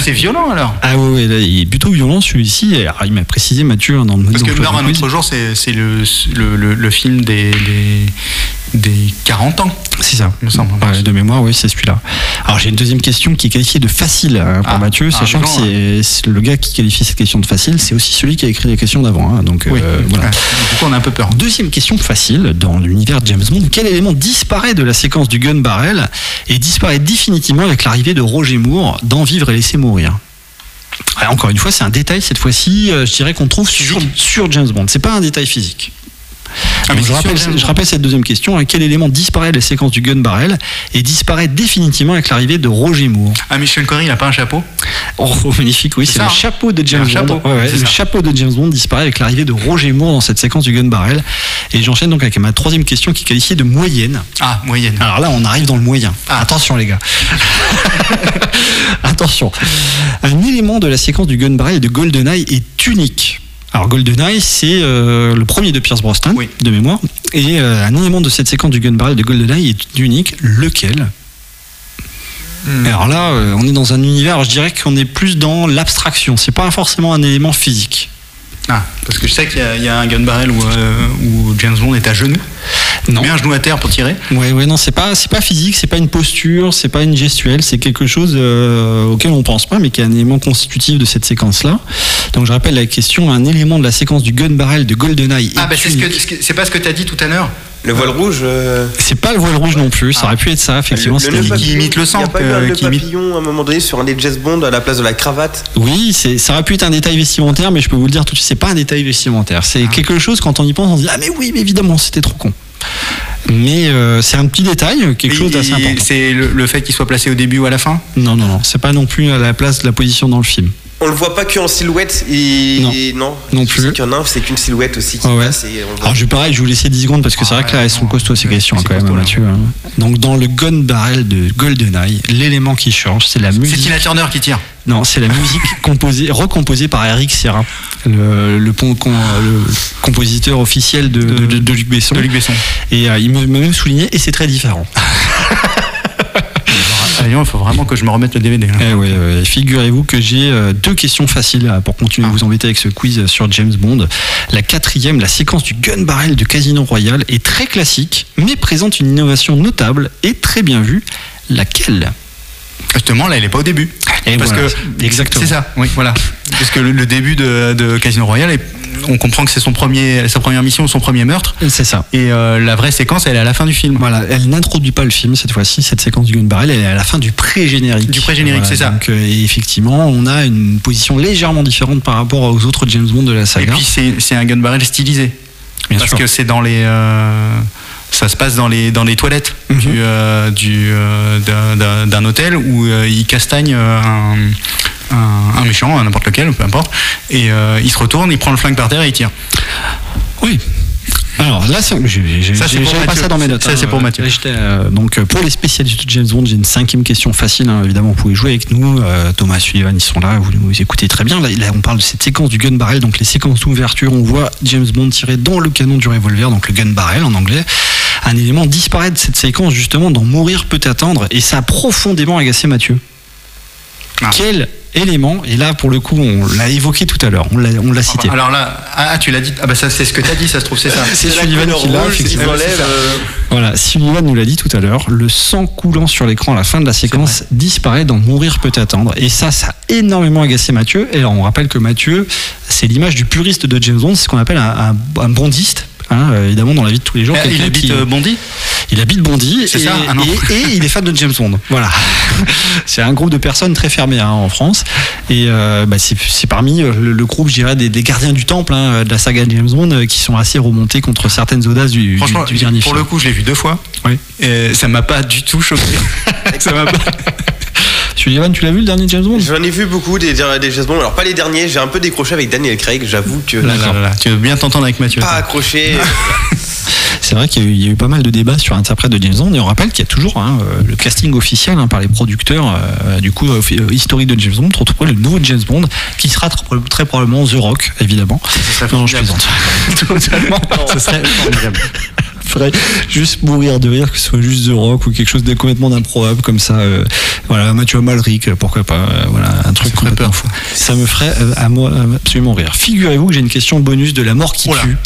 C'est violent alors Ah ouais, là, il est plutôt violent celui-ci. Alors, il m'a précisé Mathieu hein, dans le Parce que Meurt un autre jour, c'est c'est le, le, le- le film des, des, des 40 ans. C'est ça. Me semble. Ouais, de mémoire, oui, c'est celui-là. Alors j'ai une deuxième question qui est qualifiée de facile hein, pour Ah, Mathieu, ah, sachant que genre, c'est c'est le gars qui qualifie cette question de facile, c'est aussi celui qui a écrit les questions d'avant. hein, donc Oui, euh, voilà. Ouais. Du coup, on a un peu peur. Deuxième question facile dans l'univers de James Bond. Quel élément disparaît de la séquence du gun barrel et disparaît définitivement avec l'arrivée de Roger Moore dans Vivre et laisser mourir? Ah, Encore une fois, c'est un détail cette fois-ci, euh, je dirais qu'on trouve sur, sur James Bond. C'est pas un détail physique. Ah, mais je, rappelle, je cette deuxième question. hein. Quel élément disparaît de la séquence du gun barrel et disparaît définitivement avec l'arrivée de Roger Moore? Ah, Michel Corey, il a pas un chapeau? Oh, magnifique, oui, C'est le chapeau de James Bond. Ouais, ouais, le ça. chapeau de James Bond disparaît avec l'arrivée de Roger Moore dans cette séquence du gun barrel. Et j'enchaîne donc avec ma troisième question qui est qualifiée de moyenne. Ah, moyenne. Alors là, on arrive dans le moyen. Ah. Attention, les gars. Attention. Un élément de la séquence du gun barrel de GoldenEye est unique. Alors GoldenEye, c'est euh, le premier de Pierce Brosnan, Oui. de mémoire. Et euh, un élément de cette séquence du gun barrel de GoldenEye est unique. Lequel? Hmm. Alors là, euh, on est dans un univers, je dirais qu'on est plus dans l'abstraction. C'est pas forcément un élément physique. Ah, parce que je sais qu'il y, a- il y a un gun barrel où, où James Bond est à genoux. Non. Met un genou à terre pour tirer. Ouais, ouais, non, c'est pas, c'est pas physique, c'est pas une posture, c'est pas une gestuelle, c'est quelque chose euh, auquel on pense pas, mais qui est un élément constitutif de cette séquence-là. Donc je rappelle la question, un élément de la séquence du gun barrel de GoldenEye. Ah, bah c'est ce que- ce que- c'est pas ce que tu as dit tout à l'heure Le voile rouge. euh, C'est pas le voile rouge non plus, ça Ah. aurait pu être ça, effectivement. le c'était- nœud qui papillon. imite le sang, Il n'y a pas eu que- un nœud qui imite- papillon à un moment donné sur un des James Bond à la place de la cravate. Oui, c'est, ça aurait pu être un détail vestimentaire, mais je peux vous le dire tout de suite, c'est pas un détail vestimentaire. C'est quelque chose, quand on y pense, on se dit Ah, mais oui, mais évidemment, c'était trop con. Mais euh, c'est un petit détail, quelque Mais chose d'assez important. C'est le, le fait qu'il soit placé au début ou à la fin? Non, non, non, c'est pas non plus à la place de la position dans le film. On le voit pas que en silhouette. Et... Non. non. Non plus. qu'il y en a un, c'est qu'une silhouette aussi qui Ah ouais. passe et on le voit. Alors, je pareil, je vais vous laisser 10 secondes parce que c'est Ah vrai que là, elles sont costauds ces questions c'est quand même. Mathieu. hein. Donc, dans le gun barrel de GoldenEye, l'élément qui change, c'est la C'est musique. Tina Turner qui tire. Non, c'est la musique composée, recomposée par Eric Serra, le, le, pon- con- le compositeur officiel de, de- de- de Luc Besson. De Luc Besson. Et euh, il me- m'a même souligné, et c'est très différent. Crayon, il faut vraiment que je me remette le DVD. là. Eh. Figurez-vous que j'ai euh, deux questions faciles euh, pour continuer à vous embêter avec ce quiz sur James Bond. La quatrième, la séquence du gun barrel du Casino Royal est très classique, mais présente une innovation notable et très bien vue. Laquelle? Justement, là, elle est pas au début. Et Parce voilà, que exactement. C'est ça, oui, voilà. Parce que le, le début de, de Casino Royale, est- on comprend que c'est son premier, sa première mission, son premier meurtre. C'est ça. Et euh, la vraie séquence, elle est à la fin du film. Voilà, elle n'introduit pas le film cette fois-ci, cette séquence du gun barrel, elle est à la fin du pré-générique. Du pré-générique, c'est ça. Donc, euh, et effectivement, on a une position légèrement différente par rapport aux autres James Bond de la Et saga. puis c'est c'est un gun barrel stylisé. Bien parce sûr. que c'est dans les. euh, ça se passe dans les, dans les toilettes Mhm. du, euh, du, euh, d'un- hôtel où euh, il castagne un, un, un méchant, n'importe lequel, peu importe. Et il se retourne, il prend le flingue par terre et il tire. Oui. Alors là, Ça, c'est pas ça dans mes notes. Ça, hein. c'est pour Mathieu. Euh, donc pour les spécialistes de James Bond, j'ai une cinquième question facile. hein. Évidemment, vous pouvez jouer avec nous. Euh, Thomas, Sullivan, ils sont là. Vous, vous écoutez très bien. Là, là, on parle de cette séquence du gun barrel. Donc les séquences d'ouverture, on voit James Bond tirer dans le canon du revolver, donc le gun barrel en anglais. Un élément disparaît de cette séquence justement dans Mourir peut attendre et ça a profondément agacé Mathieu. Ah. Quel élément Et là, pour le coup, on l'a évoqué tout à l'heure. On l'a, cité. Alors là, ah, tu l'as dit. Ah bah ça, c'est ce que tu as dit, ça se trouve, c'est ça. C'est Sullivan qui l'a, euh, Voilà, Sullivan nous l'a dit tout à l'heure, le sang coulant sur l'écran à la fin de la séquence disparaît dans Mourir peut attendre. Et ça, ça a énormément agacé Mathieu. Et alors, on rappelle que Mathieu, c'est l'image du puriste de James Bond, c'est ce qu'on appelle un, un- un bondiste. Hein, euh, évidemment, dans la vie de tous les jours. Ah, il habite qui- euh, Bondy il habite Bondy et, ça Ah non. et- et il est fan de James Bond. Voilà. c'est un groupe de personnes très fermées hein, en France. Et euh, bah, c'est parmi euh, le, le groupe, je dirais, des, des gardiens du temple hein, de la saga James Bond euh, qui sont assez remontés contre certaines audaces du, Franchement, du dernier pour film. le coup, je l'ai vu deux fois. Oui. Et ça m'a pas du tout choqué. ça m'a pas. Sullivan, tu l'as vu le dernier James Bond? J'en ai vu beaucoup des, des James Bond. Alors, pas les derniers, j'ai un peu décroché avec Daniel Craig, j'avoue que. Là, là, là, là. Tu veux bien t'entendre avec Mathieu. Pas toi. accroché. C'est vrai qu'il y, a eu- il y a eu pas mal de débats sur l'interprète de James Bond et on rappelle qu'il y a toujours hein, euh, le casting officiel hein, par les producteurs euh, du coup euh, historique de James Bond pour trouver le nouveau James Bond qui sera tr- très probablement The Rock évidemment. non, je plaisante. Totalement. Ce serait formidable. Faudrait juste mourir de rire que ce soit juste The Rock ou quelque chose de complètement d'improbable comme ça. euh, voilà, Mathieu Malric, pourquoi pas. euh, voilà, un truc fou. Ça me ferait euh, à moi euh, absolument rire. Figurez-vous que j'ai une question bonus de la mort qui Oula. tue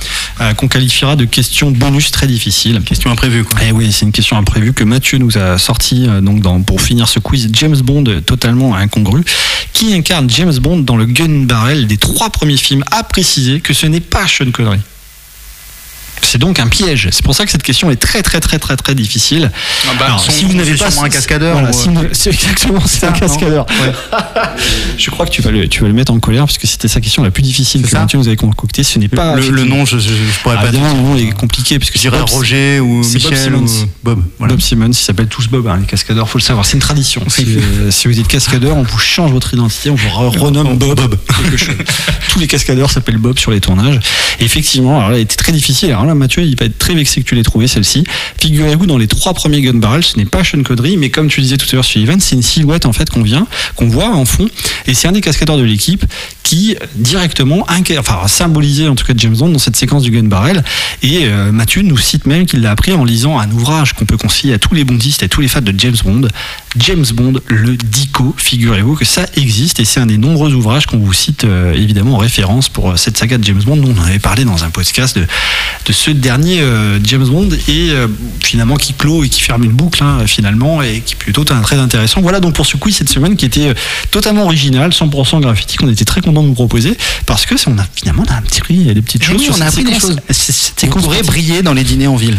euh, qu'on qualifiera de question bonus très difficile. Question imprévue, quoi. Eh oui, c'est une question imprévue que Mathieu nous a sorti euh, donc dans, pour finir ce quiz James Bond euh, totalement incongru. Qui incarne James Bond dans le gun barrel des trois premiers films A préciser que ce n'est pas Sean Connery? C'est donc un piège. C'est pour ça que cette question est très très très très très difficile. Ah bah, Alors, son- si vous n'avez pas un cascadeur voilà, ou, si euh, vous- c'est exactement c'est un cascadeur. Je crois que tu vas le tu vas le mettre en colère parce que c'était sa question la plus difficile que nous avait concoctée. Ce n'est pas le, le nom, je, je, je pourrais Ah, pas dire. le nom est compliqué parce que Je dirais Bob- Roger ou Bob Michel Simmons. ou Bob. Voilà. Bob Simmons, ils s'appellent tous Bob, hein, les cascadeurs, faut le savoir. C'est une tradition. Si, euh, si vous êtes cascadeur, on vous change votre identité, on vous re- renomme Bob. Tous les cascadeurs s'appellent Bob sur les tournages. Et effectivement, alors là, elle était très difficile. Alors Mathieu, il va être très vexé que tu l'aies trouvé celle-ci. Figurez-vous, dans les trois premiers gun barrels, ce n'est pas Sean Connery, mais comme tu disais tout à l'heure sur Ivan, c'est une silhouette en fait qu'on vient, qu'on voit en fond, et c'est un des cascadeurs de l'équipe qui directement, enfin en tout cas James Bond dans cette séquence du gun barrel. Et euh, Mathieu nous cite même qu'il l'a appris en lisant un ouvrage qu'on peut conseiller à tous les bondistes et à tous les fans de James Bond, James Bond, le Dico. Figurez-vous que ça existe et c'est un des nombreux ouvrages qu'on vous cite euh, évidemment en référence pour euh, cette saga de James Bond. Nous, on avait parlé dans un podcast de, ce dernier James Bond et finalement qui clôt et qui ferme une boucle hein, finalement et qui est plutôt très intéressant. Voilà donc pour ce quiz cette semaine qui était totalement original, 100% graffiti qu'on était très content vous proposer parce que on a finalement on a un petit il y a des petites Eh choses oui, on a appris des choses. C'est- pourrez pratique. briller dans les dîners en ville.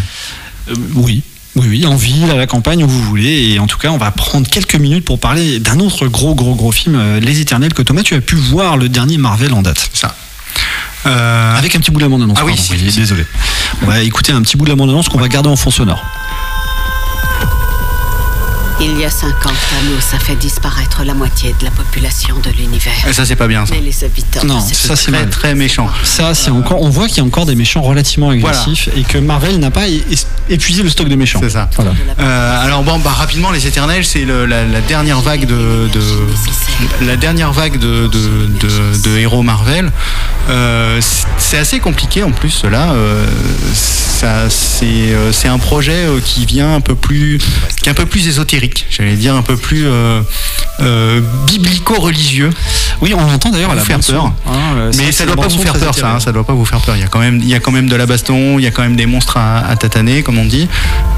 Euh, oui. Oui, oui, en ville, à la campagne, où vous voulez. Et en tout cas, on va prendre quelques minutes pour parler d'un autre gros, gros, gros film, euh, Les Éternels, que Thomas, tu as pu voir le dernier Marvel en date. Ça. Euh, Avec un petit bout de la bande-annonce. Ah oui, pardon, si. désolé. On va écouter un petit bout de la bande-annonce qu'on va garder en fond sonore. Il y a 50 Thanos a fait disparaître la moitié de la population de l'univers. Et ça, c'est pas bien, ça. Mais les habitants. Non, ça c'est Très, méchant. Ça, c'est encore. On voit qu'il y a encore des méchants relativement agressifs et que Marvel n'a pas épuisé le stock de méchants. C'est ça. Voilà. Euh, alors bon, bah, rapidement, les Éternels, c'est le- la, la dernière vague de, de- la dernière vague de, de, de- de héros Marvel. Euh, c'est- assez compliqué en plus là. euh, euh, c'est un projet euh, qui vient un peu plus, qui est un peu plus ésotérique. J'allais dire un peu plus euh, biblico-religieux. Oui, on l'entend d'ailleurs à la Vous faire peur. hein, Mais ça c'est doit pas vous faire peur, ça. hein, ça doit pas vous faire peur. Il y a quand même, il y a quand même de la baston, il y a quand même des monstres à, à tataner, comme on dit.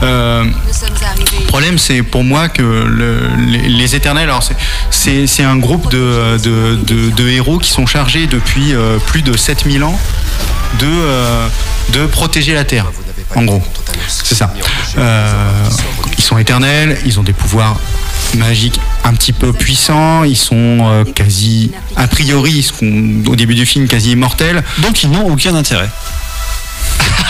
Euh, le problème, c'est pour moi que le- les, les Éternels, alors c'est- c'est c'est un groupe de, de, de- de héros qui sont chargés depuis euh, plus de 7000 ans de, euh, de protéger la Terre. En gros, c'est ça. Euh, ils sont éternels, ils ont des pouvoirs magiques un petit peu puissants, ils sont euh, quasi, a priori, au début du film quasi immortels. Donc ils n'ont aucun intérêt.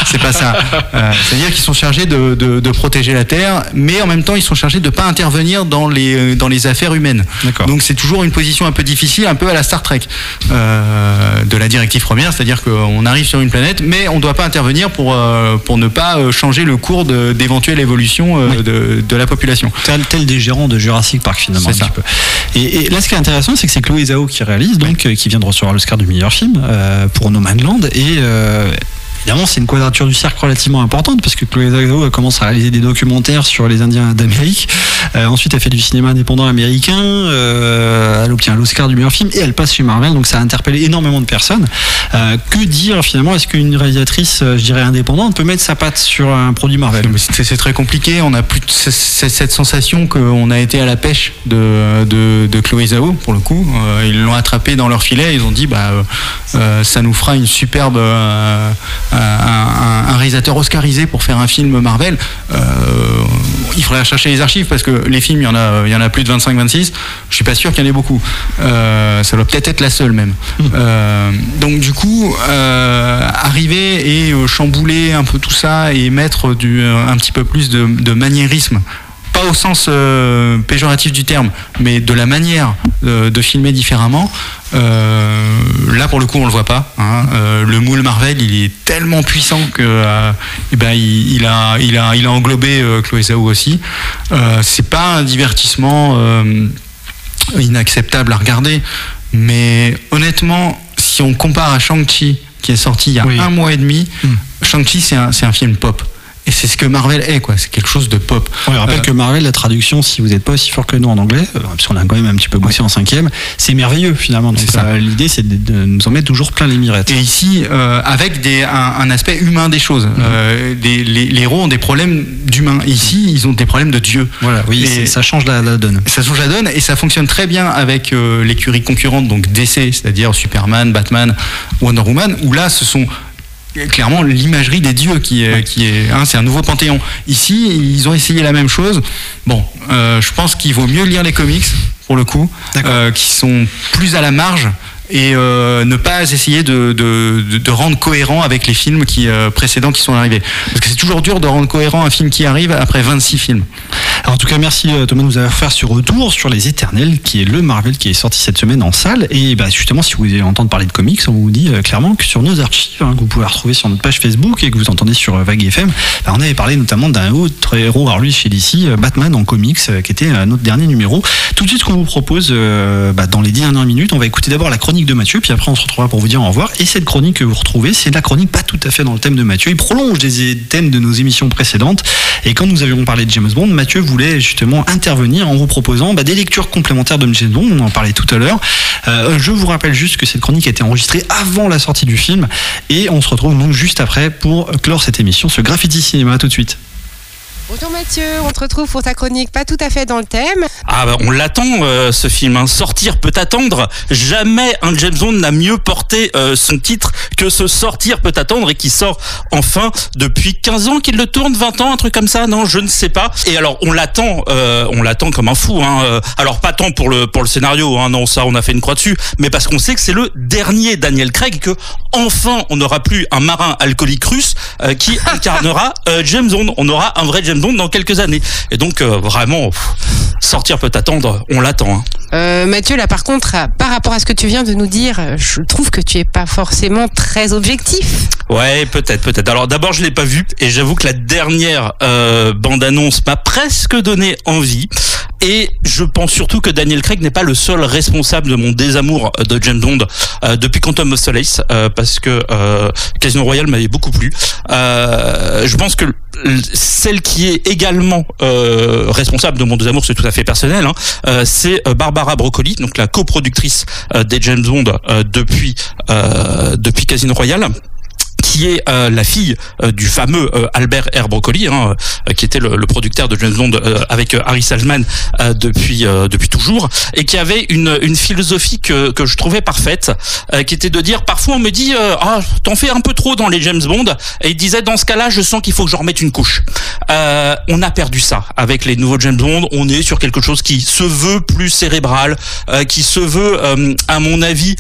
C'est pas ça. Euh, C'est-à-dire qu'ils sont chargés de, de- de protéger la Terre, mais en même temps, ils sont chargés de pas intervenir dans les, euh, dans les affaires humaines. Donc c'est toujours une position un peu difficile, un peu à la Star Trek euh, de la directive première, c'est-à-dire qu'on arrive sur une planète, mais on ne doit pas intervenir pour, euh, pour ne pas changer le cours d'éventuelle évolution de, de la population. Tel, tel des gérants de Jurassic Park finalement. Petit peu. Et, et là, ce qui est intéressant, c'est que c'est Chloé Zhao qui réalise, donc qui vient de recevoir l'Oscar du meilleur film pour No Man's Land. Et évidemment, c'est une quadrature du cercle relativement importante parce que Chloé elle commence à réaliser des documentaires sur les Indiens d'Amérique. Euh, ensuite, elle fait du cinéma indépendant américain. Euh, elle obtient l'Oscar du meilleur film et elle passe chez Marvel. Donc, ça a interpellé énormément de personnes. Euh, que dire finalement Est-ce qu'une réalisatrice, je dirais indépendante, peut mettre sa patte sur un produit Marvel? C'est très compliqué. On a plus cette sensation qu'on a été à la pêche de, Chloé Zhao pour le coup. Ils l'ont attrapé dans leur filet. Ils ont dit bah ça nous fera une superbe un, réalisateur oscarisé pour faire un film Marvel. Euh, il faudrait chercher les archives parce que les films il y en a il y en a plus de 25-26. Je suis pas sûr qu'il y en ait beaucoup. Euh, ça doit peut-être être la seule même. Euh, donc du coup arriver et chambouler un peu tout ça et mettre du, un petit peu plus de, de maniérisme pas au sens euh, péjoratif du terme, mais de la manière euh, de filmer différemment. euh, là, pour le coup, on le voit pas. hein. Le moule Marvel, il est tellement puissant que eh ben, il, il a, il a, il a englobé Chloé Zhao aussi. C'est pas un divertissement inacceptable à regarder, mais honnêtement, si on compare à Shang-Chi, qui est sorti il y a un mois et demi, Shang-Chi, c'est un, c'est un film pop. Et c'est ce que Marvel est, quoi. C'est quelque chose de pop. On rappelle Euh, que Marvel, la traduction, si vous n'êtes pas aussi fort que nous en anglais, euh, parce qu'on a quand même un petit peu bossé en cinquième, c'est merveilleux finalement. Donc, euh, L'idée, c'est de, de nous en mettre toujours plein les mirettes. Et ici, euh, avec des, un, un aspect humain des choses. Des- les, les héros ont des problèmes d'humains. Ici, ils ont des problèmes de Dieu. Voilà, oui, Et- ça change la, la donne. Ça change la donne et ça fonctionne très bien avec l'écurie concurrente, donc DC, c'est-à-dire Superman, Batman, Wonder Woman, où là, ce sont clairement l'imagerie des dieux qui est, qui est hein, c'est un nouveau panthéon. Ici, ils ont essayé la même chose. Bon, euh, je pense qu'il vaut mieux lire les comics pour le coup, euh, qui sont plus à la marge et euh, ne pas essayer de, rendre cohérent avec les films qui, euh, précédents qui sont arrivés. Parce que c'est toujours dur de rendre cohérent un film qui arrive après 26 films. Alors, en tout cas, merci euh, Thomas de nous avoir fait ce retour sur Les Éternels, qui est le Marvel qui est sorti cette semaine en salle. Et bah, justement, si vous voulez entendre parler de comics, on vous dit clairement que sur nos archives, hein, que vous pouvez retrouver sur notre page Facebook et que vous entendez sur Vague FM, bah, on avait parlé notamment d'un autre héros, alors lui chez DC, Batman en comics, qui était notre dernier numéro. Tout de suite, qu'on vous propose bah, dans les dernières minutes, on va écouter d'abord la chronique de Mathieu, puis après on se retrouvera pour vous dire au revoir. Et cette chronique que vous retrouvez, c'est la chronique pas tout à fait dans le thème de Mathieu. Il prolonge des thèmes de nos émissions précédentes. Et quand nous avions parlé de James Bond, Mathieu voulait justement intervenir en vous proposant bah, des lectures complémentaires de James Bond. On en parlait tout à l'heure. Euh, je vous rappelle juste que cette chronique a été enregistrée avant la sortie du film. Et on se retrouve nous juste après pour clore cette émission, ce Graffiti Cinéma. Tout de suite. Bonjour Mathieu, on te retrouve pour ta chronique pas tout à fait dans le thème. Ah bah on l'attend euh, ce film, hein. sortir peut attendre. Jamais un James Bond n'a mieux porté euh, son titre que ce sortir peut attendre et qui sort enfin depuis 15 ans qu'il le tourne, 20 ans, un truc comme ça, non je ne sais pas. Et alors on l'attend, euh, on l'attend comme un fou. Hein. Euh, Alors pas tant pour le pour le scénario, hein. non ça on a fait une croix dessus, mais parce qu'on sait que c'est le dernier Daniel Craig que enfin on n'aura plus un marin alcoolique russe euh, qui incarnera euh, James Bond. On aura un vrai James Bond dans quelques années. Et donc euh, vraiment pff, sortir peut attendre, on l'attend. hein. Euh, Mathieu, là par contre, euh, par rapport à ce que tu viens de nous dire, je trouve que tu es pas forcément très objectif. Ouais, peut-être, peut-être. Alors d'abord, je l'ai pas vu et j'avoue que la dernière euh, bande-annonce m'a presque donné envie. Et je pense surtout que Daniel Craig n'est pas le seul responsable de mon désamour de James Bond euh, depuis Quantum of Solace, euh, parce que euh, Casino Royale m'avait beaucoup plu. Euh, je pense que celle qui est également euh, responsable de mon désamour, c'est tout à fait personnel, hein, euh, c'est Barbara Broccoli, donc la coproductrice des James Bond depuis depuis Casino Royale qui est euh, la fille euh, du fameux euh, Albert R. Broccoli, hein, euh, qui était le, le producteur de James Bond euh, avec euh, Harry Salzman depuis depuis toujours, et qui avait une, une philosophie que, que je trouvais parfaite, qui était de dire parfois on me dit ah t'en fais un peu trop dans les James Bond, et il disait dans ce cas-là je sens qu'il faut que j'en remette une couche. On a perdu ça avec les nouveaux James Bond, on est sur quelque chose qui se veut plus cérébral, qui se veut à mon avis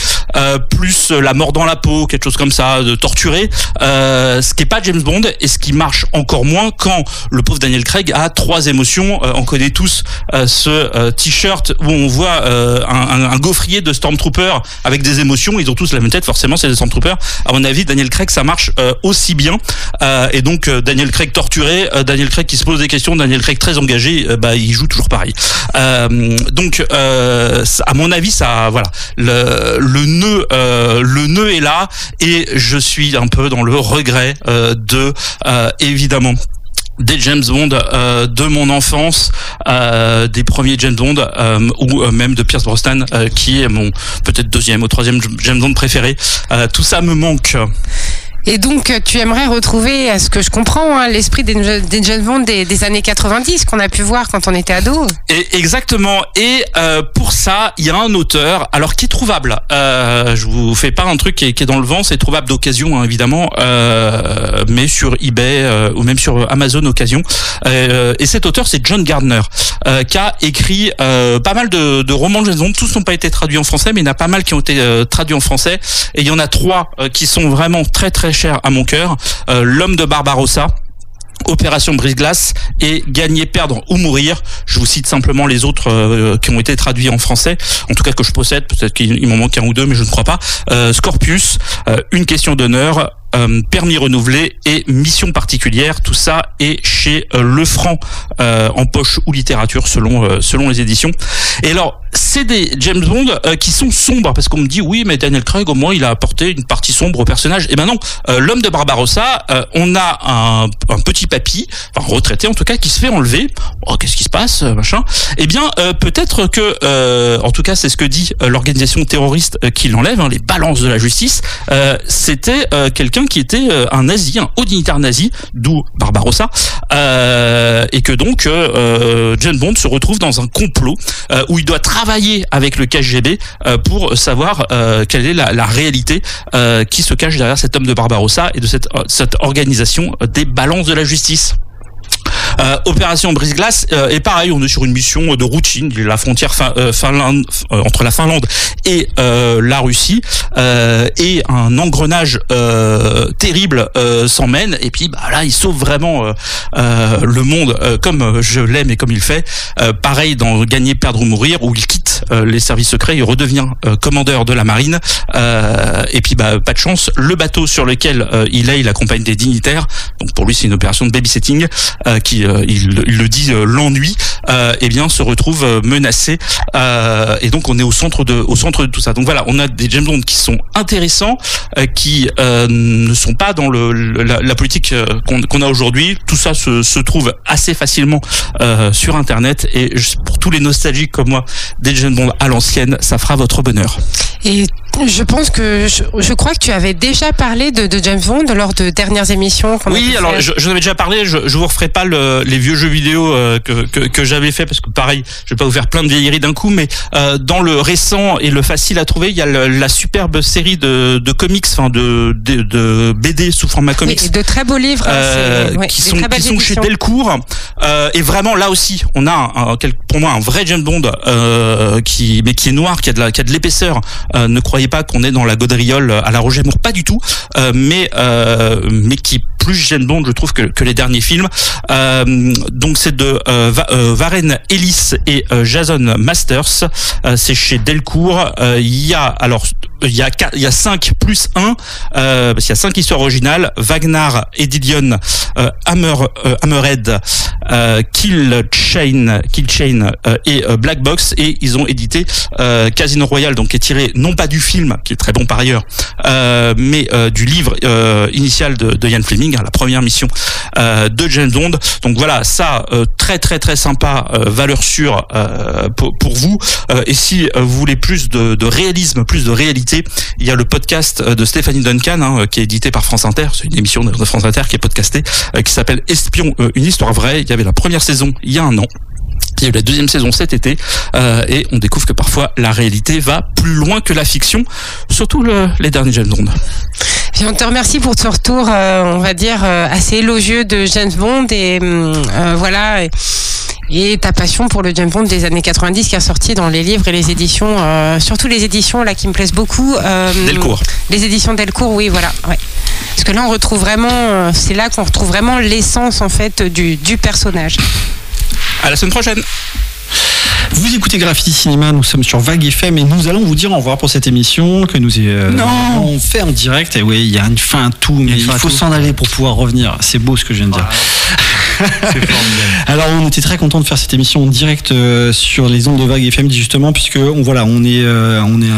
plus la mort dans la peau, quelque chose comme ça, de torturé, euh, ce qui est pas James Bond et ce qui marche encore moins quand le pauvre Daniel Craig a trois émotions. Euh, on connaît tous euh, ce t-shirt où on voit un, un- gaufrier de Stormtrooper avec des émotions. Ils ont tous la même tête, forcément, c'est des Stormtroopers. À mon avis, Daniel Craig, ça marche aussi bien. Et donc, Daniel Craig torturé, Daniel Craig qui se pose des questions, Daniel Craig très engagé, bah, il joue toujours pareil. Donc, à mon avis, ça, voilà, le, le nœud, le nœud est là, et je suis un peu dans le regret euh, de, euh, évidemment des James Bond euh, de mon enfance, des premiers James Bond ou même de Pierce Brosnan qui est mon peut-être deuxième ou troisième James Bond préféré. Tout ça me manque. Et donc, euh, tu aimerais retrouver, à ce que je comprends, hein, l'esprit des, des James Bond des, années 90 qu'on a pu voir quand on était ado. Et exactement. Et euh, pour ça, il y a un auteur, alors qui est trouvable. Euh, je vous fais pas un truc qui est, dans le vent, c'est trouvable d'occasion hein, évidemment, euh, mais sur eBay euh, ou même sur Amazon occasion. Euh, et cet auteur, c'est John Gardner, qui a écrit pas mal de, de romans de James Bond. Tous n'ont pas été traduits en français, mais il y en a pas mal qui ont été traduits en français. Et il y en a trois qui sont vraiment très très chers à mon cœur. Euh, L'homme de Barbarossa. Opération brise-glace et Gagner, perdre ou mourir. Je vous cite simplement les autres euh, qui ont été traduits en français, en tout cas que je possède. Peut-être qu'il il m'en manque un ou deux, mais je ne crois pas. Euh, Scorpius, euh, Une question d'honneur, euh, Permis renouvelé et Mission particulière. Tout ça est chez euh, Le Franc euh, en poche ou littérature selon euh, selon les éditions. Et alors c'est des James Bond euh, qui sont sombres parce qu'on me dit oui mais Daniel Craig au moins il a apporté une partie sombre au personnage. Et ben non, euh, l'homme de Barbarossa, euh, on a un, un petit papy, enfin retraité en tout cas, qui se fait enlever. Oh, qu'est-ce qui se passe, euh, machin Eh bien euh, peut-être que, euh, en tout cas c'est ce que dit l'organisation terroriste qui l'enlève, hein, les balances de la justice. C'était quelqu'un qui était un nazi, un haut dignitaire nazi, d'où Barbarossa, et que donc James Bond se retrouve dans un complot où il doit travailler avec le KGB euh, pour savoir euh, quelle est la, réalité euh, qui se cache derrière cet homme de Barbarossa et de cette, organisation des balances de la justice. Euh, opération brise-glace euh, et pareil on est sur une mission de routine la frontière fin- euh, Finlande, euh, entre la Finlande et euh, la Russie euh, et un engrenage terrible euh, s'en mène et puis bah, là il sauve vraiment le monde comme je l'aime et comme il fait. Pareil dans Gagner, perdre ou mourir où il quitte les services secrets il redevient commandeur de la marine et puis bah pas de chance. Le bateau sur lequel il est il accompagne des dignitaires. Donc pour lui c'est une opération de babysitting qui euh, il, le dit euh, l'ennui euh, eh bien se retrouve euh, menacé et donc on est au centre de au centre de tout ça. Donc voilà on a des James Bond qui sont intéressants qui ne sont pas dans la, politique qu'on a aujourd'hui. Tout ça se, trouve assez facilement sur internet. Et pour tous les nostalgiques comme moi des James Bond à l'ancienne ça fera votre bonheur je pense que je, je crois que tu avais déjà parlé de, de James Bond lors de dernières émissions. Oui, alors je, je vous avais déjà parlé, je, je vous referai pas le- les vieux jeux vidéo euh, que, que, que j'avais fait parce que pareil, je vais pas vous faire plein de vieilleries d'un coup, mais euh, dans le récent et le facile à trouver, il y a le- la superbe série de, de comics, enfin de, de, de BD sous format Oui, comics. et de très beaux livres. Euh, ouais, qui sont qui sont chez. Delcourt euh, et vraiment là aussi on a pour moi un vrai James Bond euh, qui mais qui est noir qui a de la qui a de l'épaisseur. Euh, ne croyez pas qu'on est dans la gaudriole à la Roger Moore. Pas du tout. Mais mais qui plus James Bond je trouve que, que les derniers films. Euh, donc c'est de euh, Va- euh, Ellis et Jason Masters. C'est chez Delcourt. Il y a alors il y a il y a 5 plus 1 euh, parce qu'il y a 5 histoires originales. Wagner, Edilion, euh, Hammer euh, Hammerhead, Kill Chain, Kill Chain et Black Box. Et ils ont édité Casino Royale donc qui est tiré non pas du film qui est très bon par ailleurs mais du livre initial de, de Ian Fleming, hein, la première mission euh, de James Bond. Donc voilà, ça euh, très très très sympa, euh, valeur sûre pour, vous. Et si vous voulez plus de, réalisme, plus de réalité, il y a le podcast de Stéphanie Duncan hein, qui est édité par France Inter. C'est une émission de France Inter qui est podcastée, qui s'appelle Espion, une histoire vraie. Il y avait la première saison il y a un an. Il y a eu la deuxième saison cet été et on découvre que parfois la réalité va plus loin que la fiction, surtout le- les derniers James Bond. Puis on te remercie pour ce retour, euh, on va dire, euh, assez élogieux de James Bond et euh, voilà. Et, et ta passion pour le James Bond des années 90 qui a sorti dans les livres et les éditions, euh, surtout les éditions là qui me plaisent beaucoup. euh, Delcourt. Les éditions Delcourt, oui, voilà. Ouais. Parce que là, on retrouve vraiment, euh, c'est là qu'on retrouve vraiment l'essence en fait du, du personnage. À la semaine prochaine. Vous écoutez Graffiti Cinéma, nous sommes sur Vague FM et nous allons vous dire au revoir pour cette émission que nous euh, Non. on fait en direct. Et oui, il y a une fin à tout, mais il faut s'en aller pour pouvoir revenir. C'est beau ce que je viens de dire. Alors on était très content de faire cette émission en direct euh, sur les ondes de Vague FM justement puisque on voilà on est euh, on est